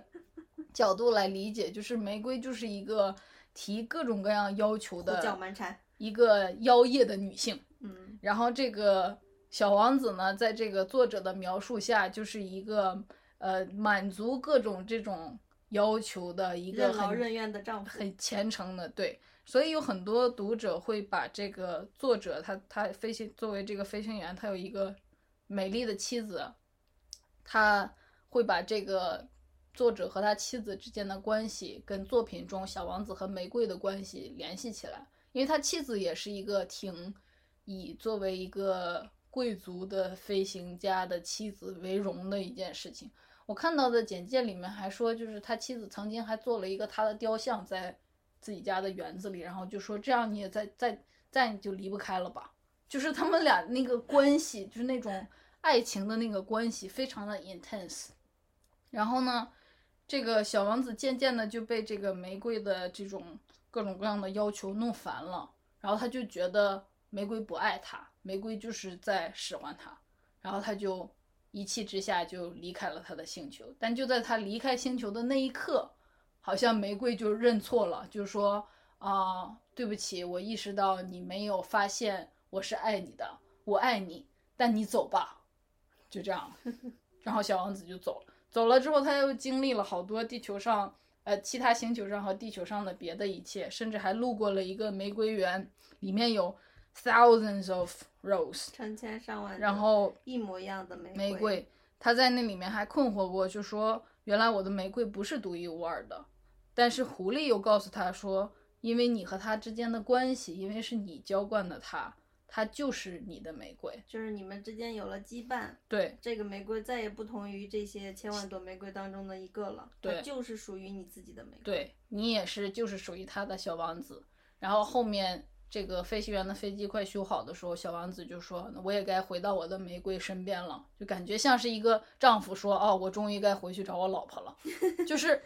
[SPEAKER 3] 角度来理解，就是玫瑰就是一个提各种各样要求的
[SPEAKER 2] 蛮缠。
[SPEAKER 3] 一个妖艳的女性。
[SPEAKER 2] 嗯
[SPEAKER 3] 然后这个小王子呢，在这个作者的描述下，就是一个呃满足各种这种要求的一个很
[SPEAKER 2] 任劳任怨的丈夫。
[SPEAKER 3] 很虔诚的，对。所以有很多读者会把这个作者他他飞行作为这个飞行员，他有一个美丽的妻子，他会把这个作者和他妻子之间的关系跟作品中小王子和玫瑰的关系联系起来，因为他妻子也是一个挺以作为一个贵族的飞行家的妻子为荣的一件事情。我看到的简介里面还说，就是他妻子曾经还做了一个他的雕像在自己家的园子里，然后就说这样你也再再再你就离不开了吧。就是他们俩那个关系，就是那种爱情的那个关系，非常的 intense。然后呢，这个小王子渐渐的就被这个玫瑰的这种各种各样的要求弄烦了，然后他就觉得玫瑰不爱他，玫瑰就是在使唤他，然后他就一气之下就离开了他的星球。但就在他离开星球的那一刻，好像玫瑰就认错了，就说啊、对不起，我意识到你没有发现我是爱你的，我爱你，但你走吧，就这样，然后小王子就走了。走了之后，他又经历了好多地球上，呃，其他星球上和地球上的别的一切，甚至还路过了一个玫瑰园，里面有 thousands of rose，
[SPEAKER 2] 成千上万，
[SPEAKER 3] 然后
[SPEAKER 2] 一模一样的玫
[SPEAKER 3] 玫瑰，他在那里面还困惑过，就说原来我的玫瑰不是独一无二的，但是狐狸又告诉他说，因为你和他之间的关系，因为是你浇灌的他，他就是你的玫瑰。
[SPEAKER 2] 就是你们之间有了羁绊，
[SPEAKER 3] 对
[SPEAKER 2] 这个玫瑰再也不同于这些千万朵玫瑰当中的一个了，它
[SPEAKER 3] 对
[SPEAKER 2] 就是属于你自己的玫瑰。
[SPEAKER 3] 对你也是，就是属于他的小王子。然后后面这个飞行员的飞机快修好的时候，小王子就说：“我也该回到我的玫瑰身边了。”就感觉像是一个丈夫说：“哦，我终于该回去找我老婆了。”就是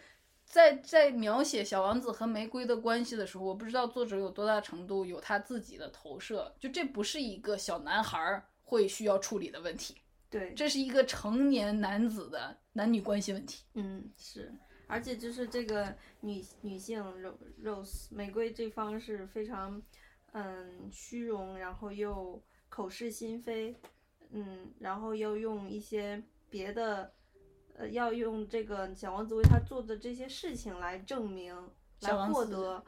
[SPEAKER 3] 在在描写小王子和玫瑰的关系的时候，我不知道作者有多大程度有他自己的投射，就这不是一个小男孩儿会需要处理的问题，
[SPEAKER 2] 对，
[SPEAKER 3] 这是一个成年男子的男女关系问题。
[SPEAKER 2] 嗯是，而且就是这个女女性 Ro- Rose 玫瑰这方是非常嗯虚荣，然后又口是心非，嗯，然后又用一些别的。呃，要用这个小王子为他做的这些事情来证明，来获得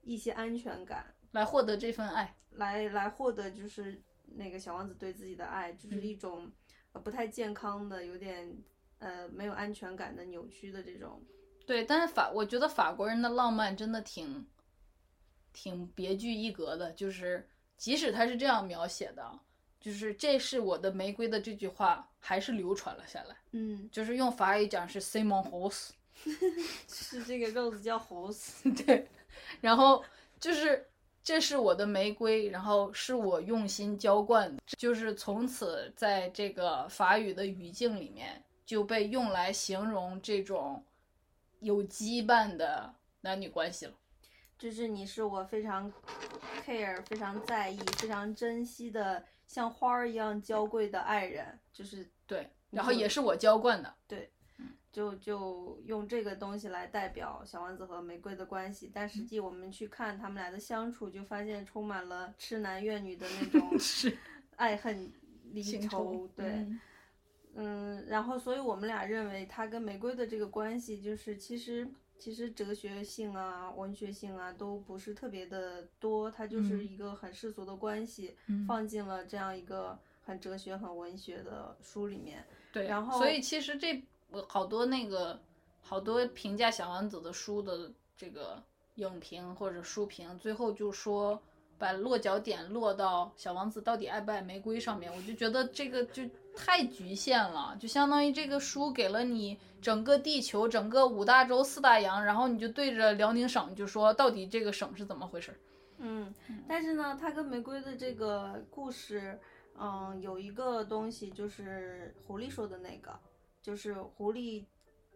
[SPEAKER 2] 一些安全感。
[SPEAKER 3] 来获得这份爱，
[SPEAKER 2] 来来获得就是那个小王子对自己的爱，就是
[SPEAKER 3] 嗯
[SPEAKER 2] 一种呃不太健康的、有点呃没有安全感的扭曲的这种。
[SPEAKER 3] 对，但是法，我觉得法国人的浪漫真的挺，挺别具一格的。就是即使他是这样描写的，就是这是我的玫瑰的这句话还是流传了下来。
[SPEAKER 2] 嗯，
[SPEAKER 3] 就是用法语讲是 “c'est mon rose”，
[SPEAKER 2] 是这个 Rose 叫猴子。
[SPEAKER 3] 对，然后就是这是我的玫瑰，然后是我用心浇灌的，就是从此在这个法语的语境里面就被用来形容这种有羁绊的男女关系了。
[SPEAKER 2] 就是你是我非常 care、非常在意、非常珍惜的，像花儿一样娇贵的爱人，就是
[SPEAKER 3] 对，然后也是我浇灌的。
[SPEAKER 2] 对就就用这个东西来代表小王子和玫瑰的关系，但实际我们去看他们俩的相处，就发现充满了痴男怨女的那 种
[SPEAKER 3] 是
[SPEAKER 2] 爱恨离愁，对，
[SPEAKER 3] 嗯
[SPEAKER 2] 嗯，然后所以我们俩认为他跟玫瑰的这个关系，就是其实其实哲学性啊、文学性啊都不是特别的多，它就是
[SPEAKER 3] 嗯
[SPEAKER 2] 一个很世俗的关系，
[SPEAKER 3] 嗯
[SPEAKER 2] 放进了这样一个很哲学、很文学的书里面。
[SPEAKER 3] 对，
[SPEAKER 2] 然后
[SPEAKER 3] 所以其实这呃好多那个好多评价小王子的书的这个影评或者书评，最后就说把落脚点落到小王子到底爱不爱玫瑰上面，我就觉得这个就太局限了，就相当于这个书给了你整个地球、整个五大洲、四大洋，然后你就对着辽宁省就说到底这个省是怎么回事。
[SPEAKER 2] 嗯，但是呢，它跟玫瑰的这个故事，嗯，有一个东西就是狐狸说的那个，就是狐狸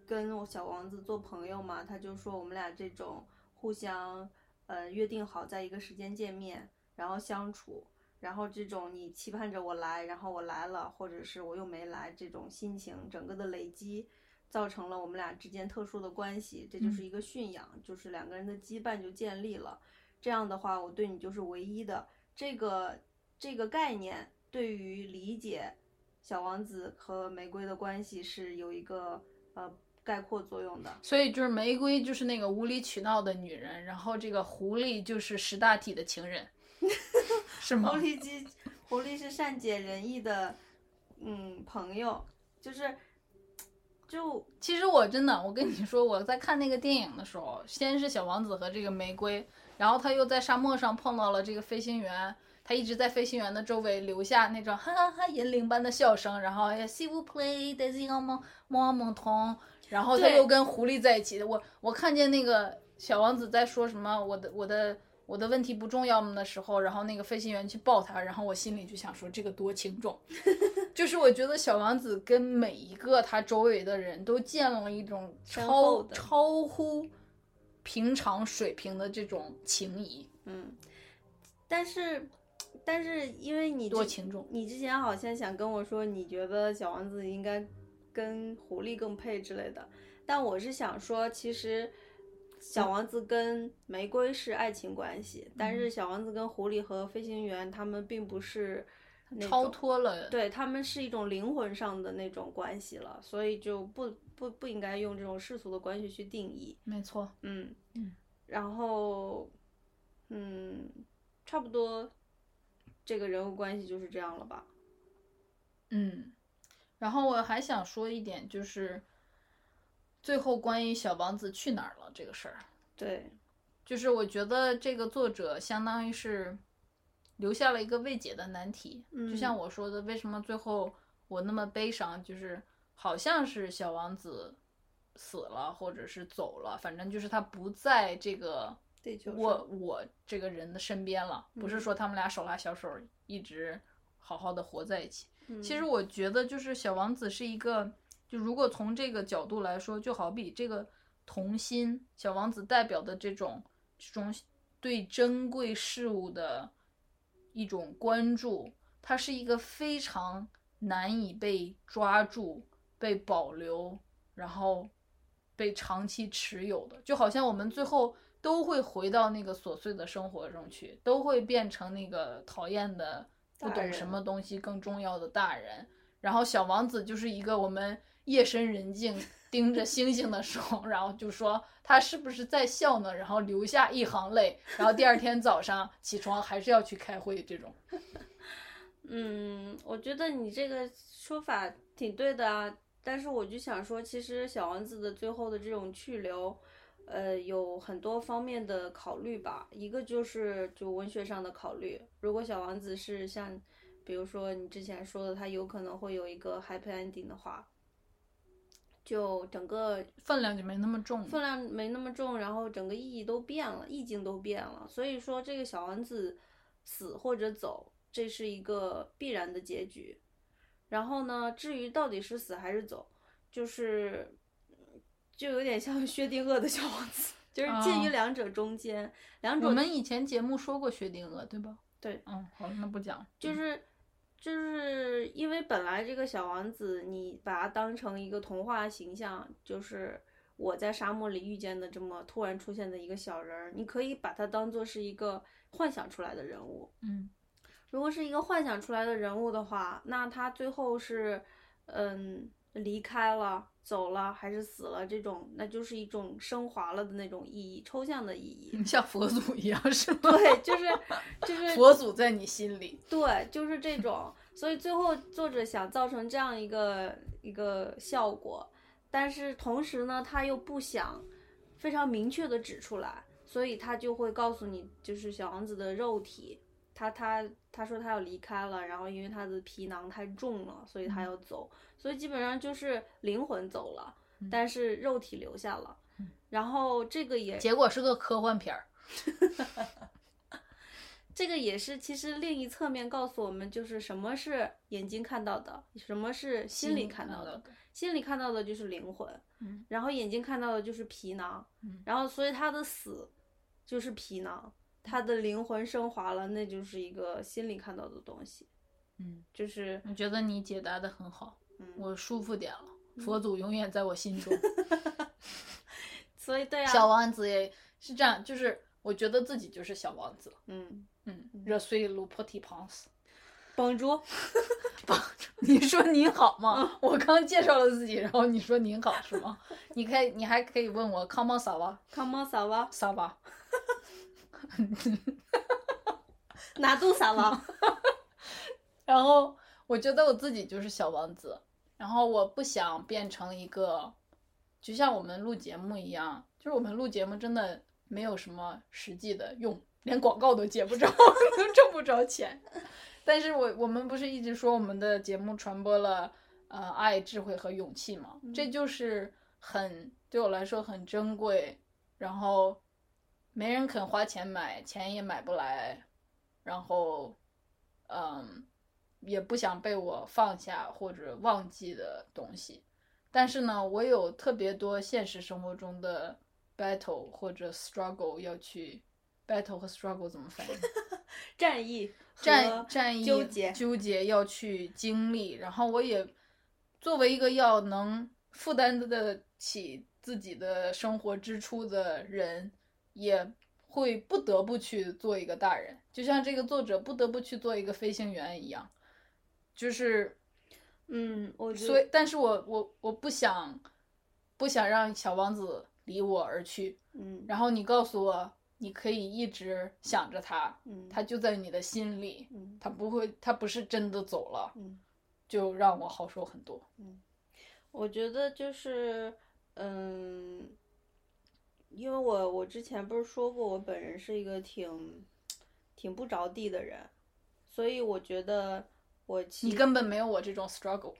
[SPEAKER 2] 跟我小王子做朋友嘛，他就说我们俩这种互相呃约定好在一个时间见面，然后相处，然后这种你期盼着我来，然后我来了，或者是我又没来，这种心情整个的累积。造成了我们俩之间特殊的关系，这就是一个驯养，就是两个人的羁绊就建立了。这样的话，我对你就是唯一的。这个这个概念对于理解小王子和玫瑰的关系是有一个呃概括作用的。
[SPEAKER 3] 所以就是玫瑰就是那个无理取闹的女人，然后这个狐狸就是识大体的情人，是吗
[SPEAKER 2] 狐？狸精，狐狸是善解人意的，嗯，朋友，就是就
[SPEAKER 3] 其实我真的，我跟你说，我在看那个电影的时候，先是小王子和这个玫瑰，然后他又在沙漠上碰到了这个飞行员，他一直在飞行员的周围留下那种哈哈哈银铃般的笑声，然后哎 see you play daisy on mon mon mon ton，然后他又跟狐狸在一起。我我看见那个小王子在说什么我的我的我的问题不重要吗的时候，然后那个飞行员去抱他，然后我心里就想说这个多轻重。就是我觉得小王子跟每一个他周围的人都建了一种超超乎平常水平的这种情谊，
[SPEAKER 2] 嗯，但是但是因为你
[SPEAKER 3] 多情重。
[SPEAKER 2] 你之前好像想跟我说，你觉得小王子应该跟狐狸更配之类的，但我是想说，其实小王子跟玫瑰是爱情关系，但
[SPEAKER 3] 嗯
[SPEAKER 2] 是小王子跟狐狸和飞行员他们并不是
[SPEAKER 3] 超脱了，
[SPEAKER 2] 对他们是一种灵魂上的那种关系了，所以就不不不应该用这种世俗的关系去定义。
[SPEAKER 3] 没错。
[SPEAKER 2] 嗯
[SPEAKER 3] 嗯，
[SPEAKER 2] 然后嗯，差不多这个人物关系就是这样了吧？
[SPEAKER 3] 嗯，然后我还想说一点，就是最后关于小王子去哪儿了这个事儿，
[SPEAKER 2] 对，
[SPEAKER 3] 就是我觉得这个作者相当于是留下了一个未解的难题。就像
[SPEAKER 2] 嗯
[SPEAKER 3] 我说的，为什么最后我那么悲伤？就是好像是小王子死了，或者是走了，反正就是他不在这个我我这个人的身边了。不是
[SPEAKER 2] 嗯
[SPEAKER 3] 说他们俩手拉小手一直好好的活在一起。其实
[SPEAKER 2] 嗯
[SPEAKER 3] 我觉得，就是小王子是一个，就如果从这个角度来说，就好比这个童心，小王子代表的这种这种对珍贵事物的一种关注，它是一个非常难以被抓住、被保留，然后被长期持有的，就好像我们最后都会回到那个琐碎的生活中去，都会变成那个讨厌的。不懂什么东西更重要的大人，然后小王子就是一个我们夜深人静盯着星星的时候，然后就说他是不是在笑呢？然后流下一行泪，然后第二天早上起床还是要去开会，这种。
[SPEAKER 2] 嗯，我觉得你这个说法挺对的啊，但是我就想说，其实小王子的最后的这种去留，呃，有很多方面的考虑吧。一个就是就文学上的考虑，如果小王子是像，比如说你之前说的，他有可能会有一个 happy ending 的话，就整个
[SPEAKER 3] 分量就没那么重。
[SPEAKER 2] 分量没那么重，然后整个意义都变了，意境都变了。所以说，这个小王子死或者走，这是一个必然的结局。然后呢，至于到底是死还是走，就是就有点像薛定谔的小王子，就是介于
[SPEAKER 3] 哦
[SPEAKER 2] 两者中间，两者
[SPEAKER 3] 我们以前节目说过薛定谔，对吧？
[SPEAKER 2] 对，
[SPEAKER 3] 嗯，好，那不讲
[SPEAKER 2] 就是就是因为本来这个小王子，你把它当成一个童话形象，就是我在沙漠里遇见的这么突然出现的一个小人儿，你可以把它当做是一个幻想出来的人物。
[SPEAKER 3] 嗯
[SPEAKER 2] 如果是一个幻想出来的人物的话，那他最后是嗯离开了、走了还是死了，这种那就是一种升华了的那种意义，抽象的意义。
[SPEAKER 3] 像佛祖一样是吗？
[SPEAKER 2] 对，就是就是
[SPEAKER 3] 佛祖在你心里。
[SPEAKER 2] 对，就是这种。所以最后作者想造成这样一个一个效果，但是同时呢，他又不想非常明确的指出来，所以他就会告诉你，就是小王子的肉体，他他他说他要离开了，然后因为他的皮囊太重了，所以他要走，所以基本上就是灵魂走了，但是肉体留下了。然后这个也
[SPEAKER 3] 结果是个科幻片儿。
[SPEAKER 2] 这个也是，其实另一侧面告诉我们，就是什么是眼睛看到的，什么是心里看到的。心里看到的就是灵魂，
[SPEAKER 3] 嗯
[SPEAKER 2] 然后眼睛看到的就是皮囊，
[SPEAKER 3] 嗯
[SPEAKER 2] 然后所以他的死就是皮囊，他的灵魂升华了，那就是一个心里看到的东西，
[SPEAKER 3] 嗯，
[SPEAKER 2] 就是
[SPEAKER 3] 我觉得你解答的很好，
[SPEAKER 2] 嗯，
[SPEAKER 3] 我舒服点了。佛祖永远在我心中。
[SPEAKER 2] 所以对啊，
[SPEAKER 3] 小王子也是这样，就是我觉得自己就是小王子。
[SPEAKER 2] 嗯，
[SPEAKER 3] 嗯，热碎鲁破提庞斯。
[SPEAKER 2] 帮助，
[SPEAKER 3] 你说您好吗？我刚介绍了自己，然后你说您好是吗？你可以，你还可以问我康猫萨瓦
[SPEAKER 2] 康猫撒哇，
[SPEAKER 3] 萨瓦。
[SPEAKER 2] 哪度撒哇，
[SPEAKER 3] 然后我觉得我自己就是小王子，然后我不想变成一个，就像我们录节目一样，就是我们录节目真的没有什么实际的用，连广告都接不着，都挣不着钱。但是我我们不是一直说我们的节目传播了呃爱、智慧和勇气吗？这就是很对我来说很珍贵，然后没人肯花钱买，钱也买不来，然后嗯，也不想被我放下或者忘记的东西。但是呢，我有特别多现实生活中的 battle 或者 struggle 要去 battle 和 struggle 怎么翻译？
[SPEAKER 2] 战役
[SPEAKER 3] 战战役
[SPEAKER 2] 纠结，
[SPEAKER 3] 纠结要去经历，然后我也作为一个要能负担得起自己的生活支出的人，也会不得不去做一个大人，就像这个作者不得不去做一个飞行员一样，就是
[SPEAKER 2] 嗯，我觉得，
[SPEAKER 3] 所以，但是我我我不想不想让小王子离我而去，
[SPEAKER 2] 嗯，
[SPEAKER 3] 然后你告诉我，你可以一直想着他，
[SPEAKER 2] 嗯，
[SPEAKER 3] 他就在你的心里，
[SPEAKER 2] 嗯
[SPEAKER 3] 他不会，他不是真的走了，
[SPEAKER 2] 嗯。
[SPEAKER 3] 就让我好受很多。
[SPEAKER 2] 嗯我觉得就是，嗯，因为我我之前不是说过，我本人是一个挺挺不着地的人，所以我觉得我其
[SPEAKER 3] 你根本没有我这种 struggle。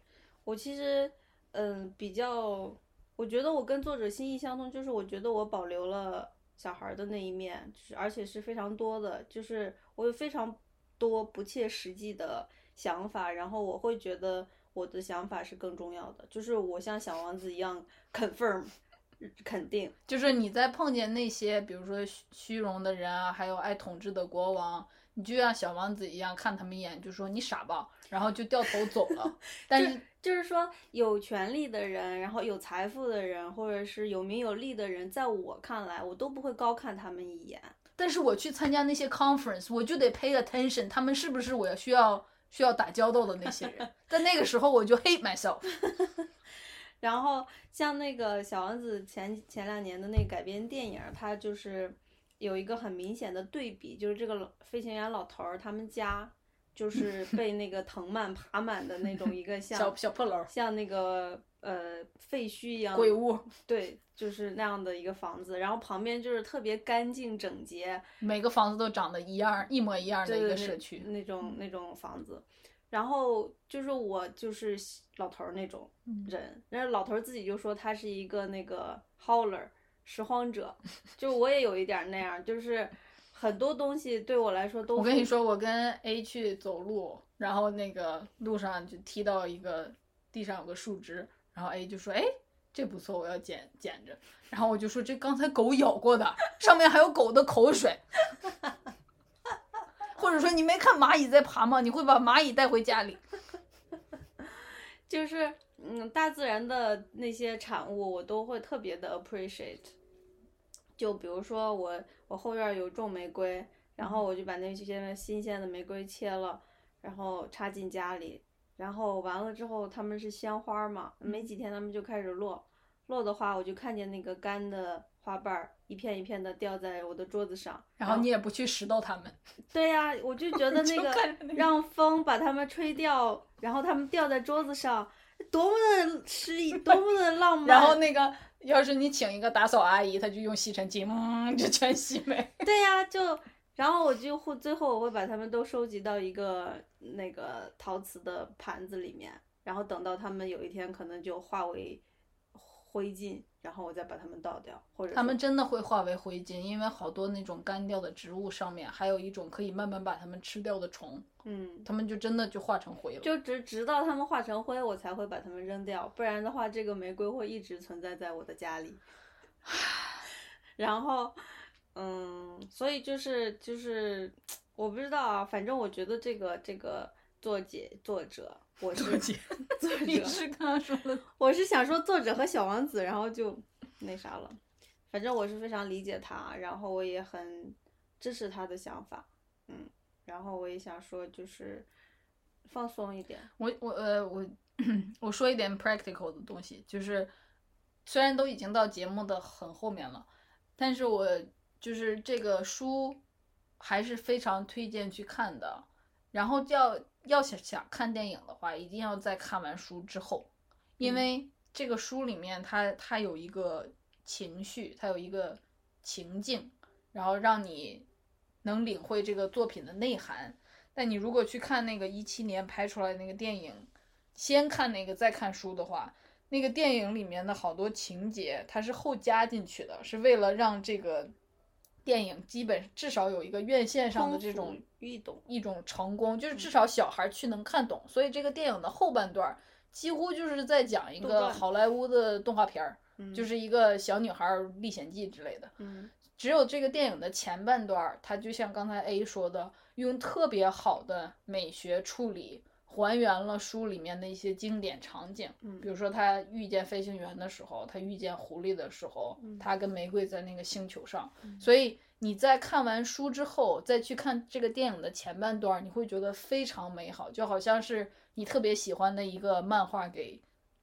[SPEAKER 2] 我其实嗯比较，我觉得我跟作者心意相通，就是我觉得我保留了小孩儿的那一面，就是而且是非常多的，就是我有非常多不切实际的想法，然后我会觉得我的想法是更重要的，就是我像小王子一样 confirm 肯定，
[SPEAKER 3] 就是你在碰见那些，比如说虚虚荣的人啊，还有爱统治的国王，你就像小王子一样看他们一眼，就说你傻吧，然后就掉头走了。但是
[SPEAKER 2] 就是说有权利的人，然后有财富的人，或者是有名有利的人，在我看来，我都不会高看他们一眼。
[SPEAKER 3] 但是我去参加那些 conference，我就得 pay attention，他们是不是我需要需要打交道的那些人？在那个时候我就 hate myself。
[SPEAKER 2] 然后像那个小王子前前两年的那个改编电影，它就是有一个很明显的对比，就是这个飞行员老头儿他们家就是 被那个藤蔓爬满的那种一个像
[SPEAKER 3] 小小破楼，
[SPEAKER 2] 像那个呃废墟一样
[SPEAKER 3] 鬼屋，
[SPEAKER 2] 对，就是那样的一个房子，然后旁边就是特别干净整洁，
[SPEAKER 3] 每个房子都长得一样，一模一样的一个社区。
[SPEAKER 2] 那种那种房子。然后就是我就是老头儿那种
[SPEAKER 3] 嗯
[SPEAKER 2] 人，然后老头儿自己就说他是一个那个 howler 拾荒者，就我也有一点那样，就是很多东西对我来说都
[SPEAKER 3] 我跟你说，我跟 A 去走路，然后那个路上就踢到一个地上有个树枝，然后 A 就说：“哎，这不错，我要捡捡着。”然后我就说：“这刚才狗咬过的，上面还有狗的口水。” 或者说你没看蚂蚁在爬吗？你会把蚂蚁带回家里？
[SPEAKER 2] 就是嗯，大自然的那些产物，我都会特别的 appreciate。就比如说我我后院儿有种玫瑰，然后我就把那些新鲜的玫瑰切了，然后插进家里，然后完了之后它们是鲜花儿嘛，没几天它们就开始落，落的话我就看见那个干的花瓣儿一片一片的掉在我的桌子上，
[SPEAKER 3] 然后你也不去拾掇它们，
[SPEAKER 2] 对呀、我就觉得 那个让风把它们吹掉，然后它们掉在桌子上，多么的诗意，多么的浪漫。
[SPEAKER 3] 然后那个要是你请一个打扫阿姨，她就用吸尘器，嗯，就全吸没。
[SPEAKER 2] 对呀、就然后我就会最后我会把它们都收集到一个那个陶瓷的盘子里面，然后等到它们有一天可能就化为灰烬，然后我再把它们倒掉，或者
[SPEAKER 3] 它们真的会化为灰烬，因为好多那种干掉的植物上面还有一种可以慢慢把它们吃掉的虫，
[SPEAKER 2] 嗯，
[SPEAKER 3] 它们就真的就化成灰了。
[SPEAKER 2] 就直直到它们化成灰，我才会把它们扔掉，不然的话，这个玫瑰会一直存在在我的家里。然后，嗯，所以就是就是，我不知道啊，反正我觉得这个这个作者作者，我是
[SPEAKER 3] 作者你是刚刚说的，
[SPEAKER 2] 我是想说作者和小王子，然后就那啥了。反正我是非常理解他，然后我也很支持他的想法，嗯，然后我也想说就是放松一点，
[SPEAKER 3] 我我呃我我说一点 practical 的东西，就是虽然都已经到节目的很后面了，但是我就是这个书还是非常推荐去看的。然后要要想想看电影的话，一定要在看完书之后，因为这个书里面它它有一个情绪，它有一个情境，然后让你能领会这个作品的内涵。但你如果去看那个一七年拍出来那个电影，先看那个再看书的话，那个电影里面的好多情节它是后加进去的，是为了让这个电影基本至少有一个院线上的这种一种成功，就是至少小孩儿去能看懂。所以这个电影的后半段儿几乎就是在讲一个好莱坞的动画片儿，
[SPEAKER 2] 嗯
[SPEAKER 3] 就是一个小女孩儿历险记之类的。
[SPEAKER 2] 嗯
[SPEAKER 3] 只有这个电影的前半段儿，它就像刚才 A 说的，用特别好的美学处理，还原了书里面的一些经典场景。
[SPEAKER 2] 嗯
[SPEAKER 3] 比如说他遇见飞行员的时候，他遇见狐狸的时候，
[SPEAKER 2] 嗯
[SPEAKER 3] 他跟玫瑰在那个星球上。所以你在看完书之后，再去看这个电影的前半段，你会觉得非常美好，就好像是你特别喜欢的一个漫画给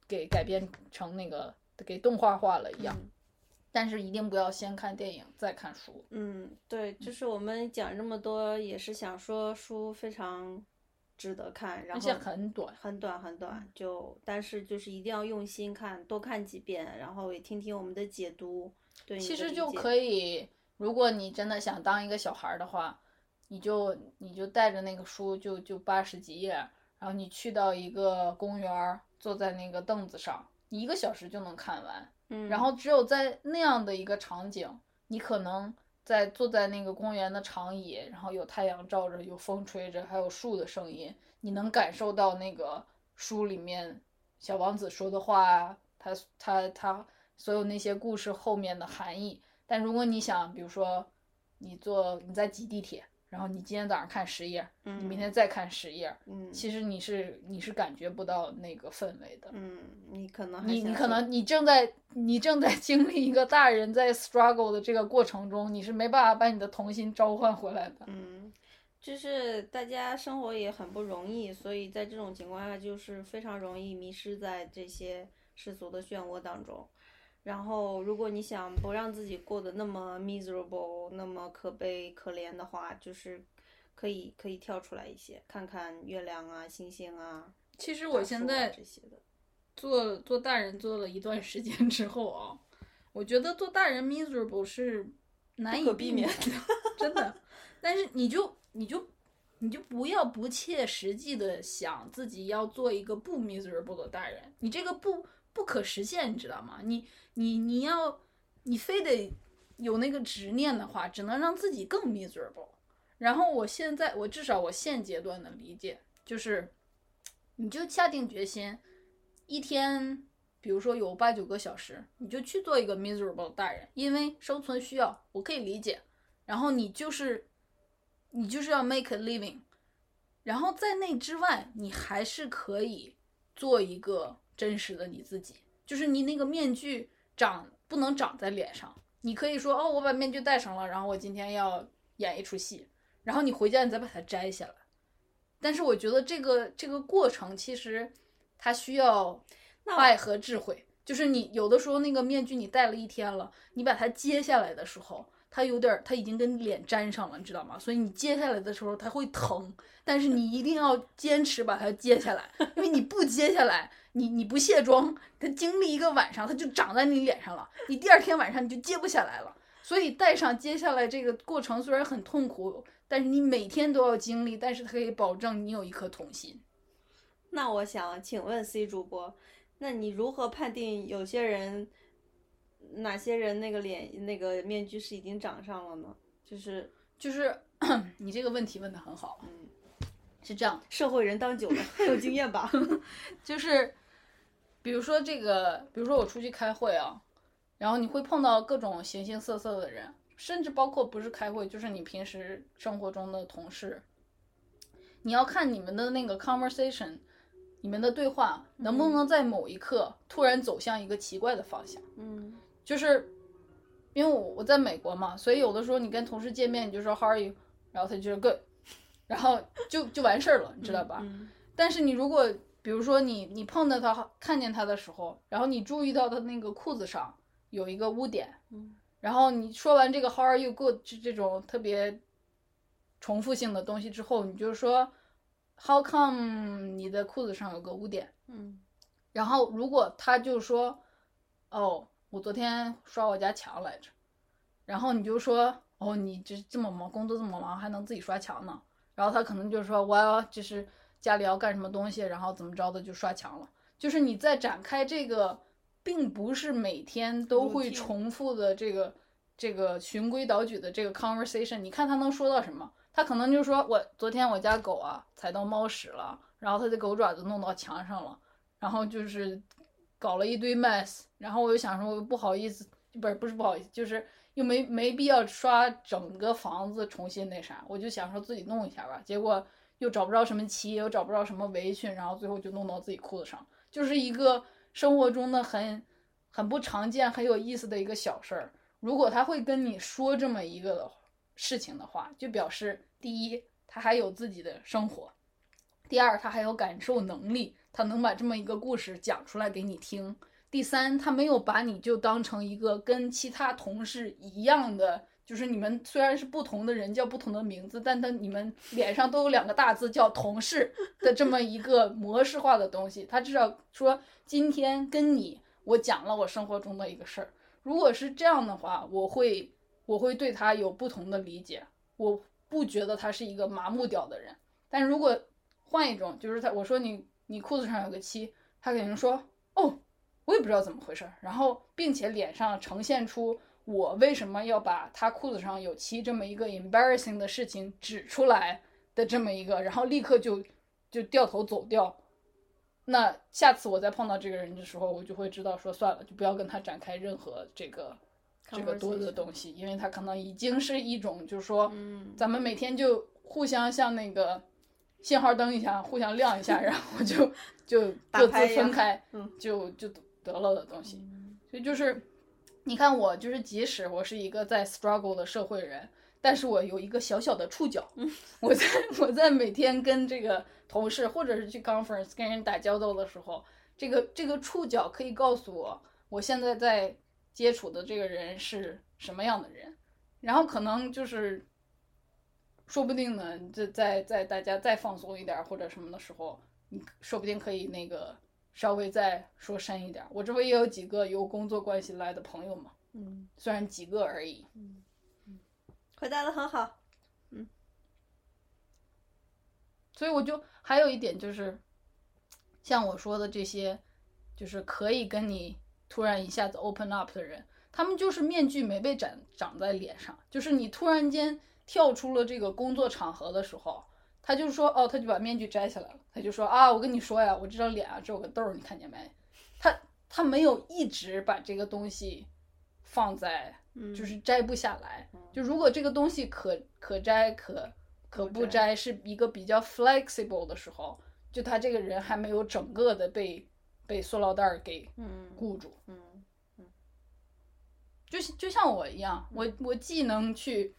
[SPEAKER 3] 给改编成那个给动画化了一样。
[SPEAKER 2] 嗯
[SPEAKER 3] 但是一定不要先看电影再看书。
[SPEAKER 2] 嗯，对，就是我们讲这么多，也是想说书非常值得看，然后
[SPEAKER 3] 很短。
[SPEAKER 2] 很短很短，就但是就是一定要用心看，多看几遍，然后也听听我们的解读，对
[SPEAKER 3] 其实就可以，如果你真的想当一个小孩儿的话，你就你就带着那个书，就就八十几页，然后你去到一个公园儿，坐在那个凳子上，你一个小时就能看完。
[SPEAKER 2] 嗯，
[SPEAKER 3] 然后只有在那样的一个场景，你可能在坐在那个公园的长椅，然后有太阳照着，有风吹着，还有树的声音，你能感受到那个书里面小王子说的话，他他他所有那些故事后面的含义。但如果你想，比如说你坐你在挤地铁，然后你今天早上看十页，你明天再看十页，
[SPEAKER 2] 嗯
[SPEAKER 3] 其实你是你是感觉不到那个氛围的。
[SPEAKER 2] 嗯，你可能
[SPEAKER 3] 你你可能你正在你正在 经历一个大人在 struggle 的这个过程中，你是没办法把你的童心召唤回来的。
[SPEAKER 2] 嗯，就是大家生活也很不容易，所以在这种情况下，就是非常容易迷失在这些世俗的漩涡当中。然后，如果你想不让自己过得那么 miserable，那么可悲可怜的话，就是可以可以跳出来一些，看看月亮啊、星星啊。
[SPEAKER 3] 其实我现在
[SPEAKER 2] 这些的，
[SPEAKER 3] 做做大人做了一段时间之后啊，我觉得做大人 miserable 是难以
[SPEAKER 2] 可避免
[SPEAKER 3] 的，真的。但是你就你就你就不要不切实际的想自己要做一个不 miserable 的大人，你这个不不可实现，你知道吗？你你你要你非得有那个执念的话，只能让自己更 miserable。然后我现在我至少我现阶段的理解就是，你就下定决心，一天，比如说有八九个小时，你就去做一个 miserable 大人，因为生存需要，我可以理解。然后你就是，你就是要 make a living，然后在那之外，你还是可以做一个真实的你自己，就是你那个面具长不能长在脸上，你可以说哦，我把面具戴上了，然后我今天要演一出戏，然后你回家你再把它摘下来。但是我觉得这个这个过程其实它需要爱和智慧。就是你有的时候那个面具你戴了一天了，你把它揭下来的时候，它有点它已经跟脸粘上了，你知道吗？所以你揭下来的时候它会疼，但是你一定要坚持把它揭下来，因为你不揭下来，你你不卸妆，它经历一个晚上它就长在你脸上了，你第二天晚上你就揭不下来了。所以戴上揭下来这个过程虽然很痛苦，但是你每天都要经历，但是它可以保证你有一颗童心。
[SPEAKER 2] 那我想请问 C 主播，那你如何判定有些人哪些人那个脸那个面具是已经长上了呢？就是
[SPEAKER 3] 就是 你这个问题问的很好，
[SPEAKER 2] 嗯，
[SPEAKER 3] 是这样，
[SPEAKER 2] 社会人当久了，很有经验吧？
[SPEAKER 3] 就是比如说这个，比如说我出去开会啊，然后你会碰到各种形形色色的人，甚至包括不是开会，就是你平时生活中的同事，你要看你们的那个 conversation，你们的对话能不能在某一刻突然走向一个奇怪的方向。
[SPEAKER 2] 嗯
[SPEAKER 3] 就是因为我我在美国嘛，所以有的时候你跟同事见面，你就说 How are you，然后他就说 Good，然后就就完事儿了，你知道吧？
[SPEAKER 2] 嗯
[SPEAKER 3] 但是你如果比如说你你碰到他看见他的时候，然后你注意到他那个裤子上有一个污点，
[SPEAKER 2] 嗯
[SPEAKER 3] 然后你说完这个 How are you good 这这种特别重复性的东西之后，你就说 How come 你的裤子上有个污点？
[SPEAKER 2] 嗯
[SPEAKER 3] 然后如果他就说，哦，我昨天刷我家墙来着，然后你就说，哦，你这这么忙，工作这么忙，还能自己刷墙呢？然后他可能就说，我要就是家里要干什么东西，然后怎么着的就刷墙了。就是你在展开这个，并不是每天都会重复的这个这个循规蹈矩的这个 conversation，你看他能说到什么？他可能就说我昨天我家狗啊踩到猫屎了，然后他的狗爪子弄到墙上了。然后就是搞了一堆 mess，然后我就想说不好意思，不是不是不好意思，就是又没没必要刷整个房子重新那啥，我就想说自己弄一下吧，结果又找不着什么漆，又找不着什么围裙，然后最后就弄到自己裤子上，就是一个生活中的很很不常见、很有意思的一个小事儿。如果他会跟你说这么一个事情的话，就表示第一他还有自己的生活，第二他还有感受能力，他能把这么一个故事讲出来给你听。第三，他没有把你就当成一个跟其他同事一样的，就是你们虽然是不同的人，叫不同的名字，但他你们脸上都有两个大字叫同事的这么一个模式化的东西。他至少说今天跟你我讲了我生活中的一个事儿。如果是这样的话，我会我会对他有不同的理解，我不觉得他是一个麻木屌的人。但如果换一种，就是他我说你你裤子上有个漆，他肯定说哦，我也不知道怎么回事儿，然后并且脸上呈现出我为什么要把他裤子上有漆这么一个 embarrassing 的事情指出来的这么一个，然后立刻就就掉头走掉。那下次我再碰到这个人的时候，我就会知道说算了，就不要跟他展开任何这个这个多的东西，因为他可能已经是一种就是说，
[SPEAKER 2] 嗯。
[SPEAKER 3] 咱们每天就互相像那个信号灯一下，互相亮一下，然后就 就各自分开，
[SPEAKER 2] 嗯
[SPEAKER 3] 就就得了的东西。所以就是，你看我就是，即使我是一个在 struggle 的社会人，但是我有一个小小的触角，我在我在每天跟这个同事或者是去 conference 跟人打交道的时候，这个这个触角可以告诉我，我现在在接触的这个人是什么样的人，然后可能就是。说不定呢，这在在大家再放松一点儿或者什么的时候，你说不定可以那个稍微再说深一点儿。我这不也有几个由工作关系来的朋友嘛，
[SPEAKER 2] 嗯，
[SPEAKER 3] 虽然几个而已。
[SPEAKER 2] 回答的很好。
[SPEAKER 3] 嗯所以我就还有一点就是，像我说的这些，就是可以跟你突然一下子 open up 的人，他们就是面具没被长长在脸上，就是你突然间跳出了这个工作场合的时候，他就说哦，他就把面具摘下来了，他就说啊，我跟你说呀，我这张脸啊，这有个痘儿，你看见没？他他没有一直把这个东西放在，
[SPEAKER 2] 嗯
[SPEAKER 3] 就是摘不下来。就如果这个东西可可摘可可不
[SPEAKER 2] 不摘
[SPEAKER 3] 摘是一个比较 flexible 的时候，就他这个人还没有整个的被被塑料袋儿给
[SPEAKER 2] 嗯
[SPEAKER 3] 固住。
[SPEAKER 2] 嗯
[SPEAKER 3] 就就像我一样，我我既能去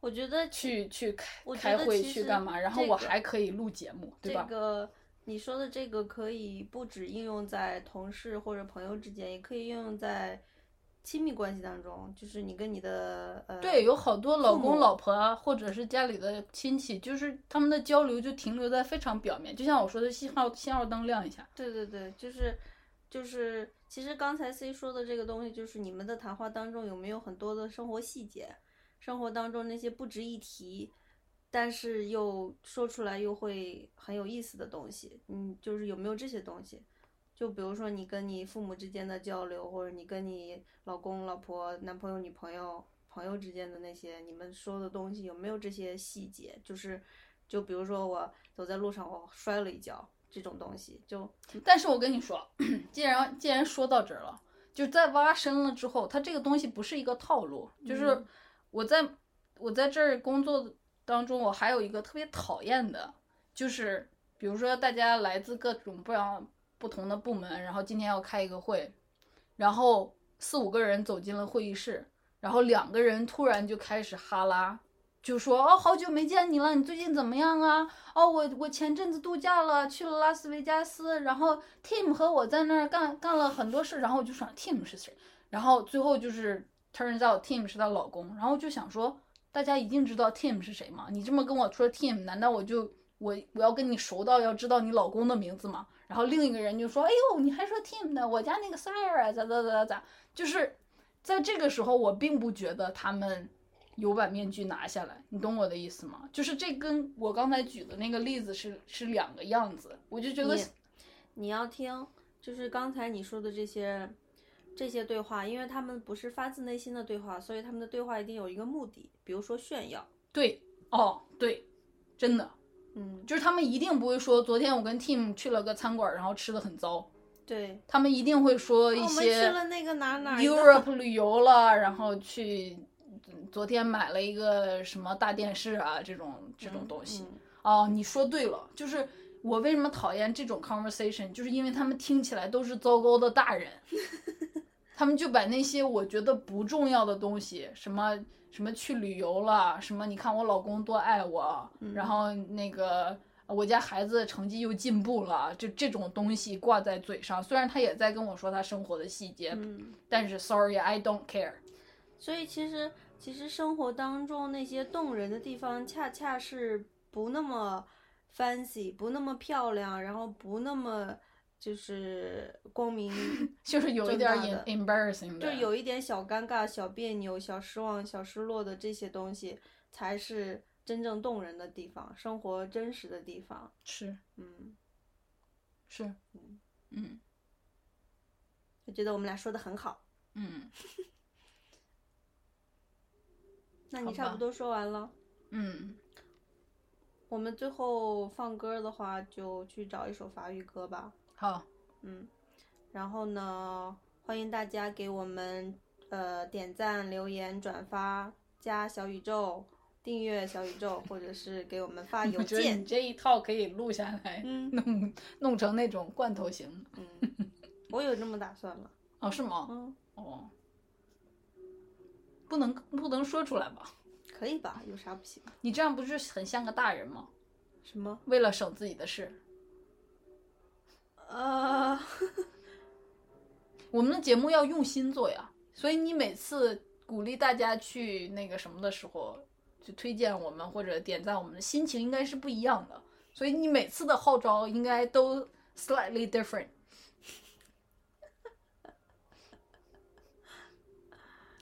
[SPEAKER 2] 我觉得
[SPEAKER 3] 去去开开会去干嘛，然后我还可以录节目，对吧？
[SPEAKER 2] 这个你说的这个可以不止应用在同事或者朋友之间，也可以应用在亲密关系当中，就是你跟你的呃，
[SPEAKER 3] 对，有好多老公老婆啊，或者是家里的亲戚，就是他们的交流就停留在非常表面，就像我说的信号信号灯亮一下，
[SPEAKER 2] 对对对，就是就是，其实刚才 C 说的这个东西，就是你们的谈话当中有没有很多的生活细节，生活当中那些不值一提，但是又说出来又会很有意思的东西，嗯，就是有没有这些东西？就比如说你跟你父母之间的交流，或者你跟你老公、老婆、男朋友、女朋友、朋友之间的那些你们说的东西，有没有这些细节？就是，就比如说我走在路上我摔了一跤这种东西，就
[SPEAKER 3] 但是我跟你说，既然既然说到这儿了，就在挖深了之后，它这个东西不是一个套路，就是
[SPEAKER 2] 嗯
[SPEAKER 3] 我在我在这儿工作当中，我还有一个特别讨厌的，就是比如说大家来自各种不样不同的部门，然后今天要开一个会，然后四五个人走进了会议室，然后两个人突然就开始哈拉。就说哦，好久没见你了，你最近怎么样啊？哦，我我前阵子度假了，去了拉斯维加斯，然后 Tim 和我在那儿干干了很多事，然后我就想 Tim 是谁，然后最后就是 turns out Tim 是她老公，然后就想说大家一定知道 Tim 是谁吗？你这么跟我说 Tim，难道我就我我要跟你熟到要知道你老公的名字吗？然后另一个人就说，哎呦，你还说 Tim 呢？我家那个 Sarah 咋咋咋咋咋，就是在这个时候，我并不觉得他们。有把面具拿下来，你懂我的意思吗？就是这跟我刚才举的那个例子是是两个样子，我就觉得
[SPEAKER 2] 你你要听，就是刚才你说的这些这些对话，因为他们不是发自内心的对话，所以他们的对话一定有一个目的，比如说炫耀。
[SPEAKER 3] 对哦，对，真的
[SPEAKER 2] 嗯，
[SPEAKER 3] 就是他们一定不会说昨天我跟 Tim 去了个餐馆，然后吃的很糟，
[SPEAKER 2] 对，
[SPEAKER 3] 他们一定会说一
[SPEAKER 2] 哦我们去了那个哪哪儿
[SPEAKER 3] Europe 旅游了，然后去嗯昨天买了一个什么大电视啊，这种这种东西。
[SPEAKER 2] 嗯
[SPEAKER 3] 哦，你说对了，就是我为什么讨厌这种 conversation，就是因为他们听起来都是糟糕的大人，他们就把那些我觉得不重要的东西，什么什么去旅游了，什么你看我老公多爱我，然后那个我家孩子成绩又进步了，就这种东西挂在嘴上，虽然他也在跟我说他生活的细节，
[SPEAKER 2] 嗯，
[SPEAKER 3] 但是 sorry I don't care。
[SPEAKER 2] 所以其实其实生活当中那些动人的地方，恰恰是不那么 fancy，不那么漂亮，然后不那么就是光明，
[SPEAKER 3] 就是有一点 em embarrassing 的，
[SPEAKER 2] 就是有一点小尴尬、小别扭、小失望、小失落的这些东西，才是真正动人的地方，生活真实的地方。
[SPEAKER 3] 是
[SPEAKER 2] 嗯，
[SPEAKER 3] 是，嗯
[SPEAKER 2] 我觉得我们俩说的很好。
[SPEAKER 3] 嗯
[SPEAKER 2] 那你差不多说完了。
[SPEAKER 3] 嗯，
[SPEAKER 2] 我们最后放歌的话，就去找一首法语歌吧。
[SPEAKER 3] 好，
[SPEAKER 2] 嗯，然后呢，欢迎大家给我们呃点赞、留言、转发、加小宇宙、订阅小宇宙，或者是给我们发 邮件。
[SPEAKER 3] 这一套可以录下来，
[SPEAKER 2] 嗯
[SPEAKER 3] 弄弄成那种罐头型。
[SPEAKER 2] 嗯，我有这么打算了。
[SPEAKER 3] 哦，是吗？
[SPEAKER 2] 嗯，
[SPEAKER 3] 哦，不能不能说出来吧？
[SPEAKER 2] 可以吧？有啥不行？
[SPEAKER 3] 你这样不是很像个大人吗？
[SPEAKER 2] 什么？
[SPEAKER 3] 为了省自己的事，
[SPEAKER 2] 呃，
[SPEAKER 3] 我们的节目要用心做呀。所以你每次鼓励大家去那个什么的时候，就推荐我们或者点赞我们的心情应该是不一样的。所以你每次的号召应该都 slightly different。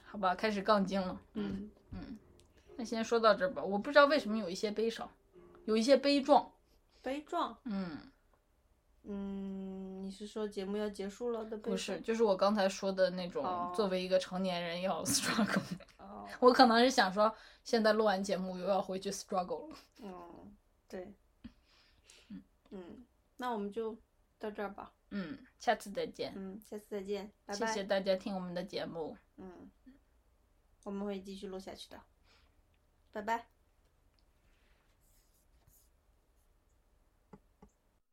[SPEAKER 3] 好吧，开始杠精了。
[SPEAKER 2] 嗯，
[SPEAKER 3] 那先说到这儿吧。我不知道为什么有一些悲伤，有一些悲壮。
[SPEAKER 2] 悲壮。
[SPEAKER 3] 嗯，
[SPEAKER 2] 嗯，你是说节目要结束了的悲
[SPEAKER 3] 不是，就是我刚才说的那种，
[SPEAKER 2] 哦
[SPEAKER 3] 作为一个成年人要 struggle。
[SPEAKER 2] 哦，
[SPEAKER 3] 我可能是想说，现在录完节目又要回去 struggle 了。
[SPEAKER 2] 嗯，对。嗯，那我们就到这儿吧。
[SPEAKER 3] 嗯，下次再见。
[SPEAKER 2] 嗯，下次再见，拜拜。
[SPEAKER 3] 谢谢大家听我们的节目。
[SPEAKER 2] 嗯，我们会继续录下去的，拜拜。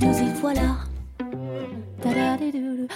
[SPEAKER 1] nous y voilà. Ta-da-di-dou-dou.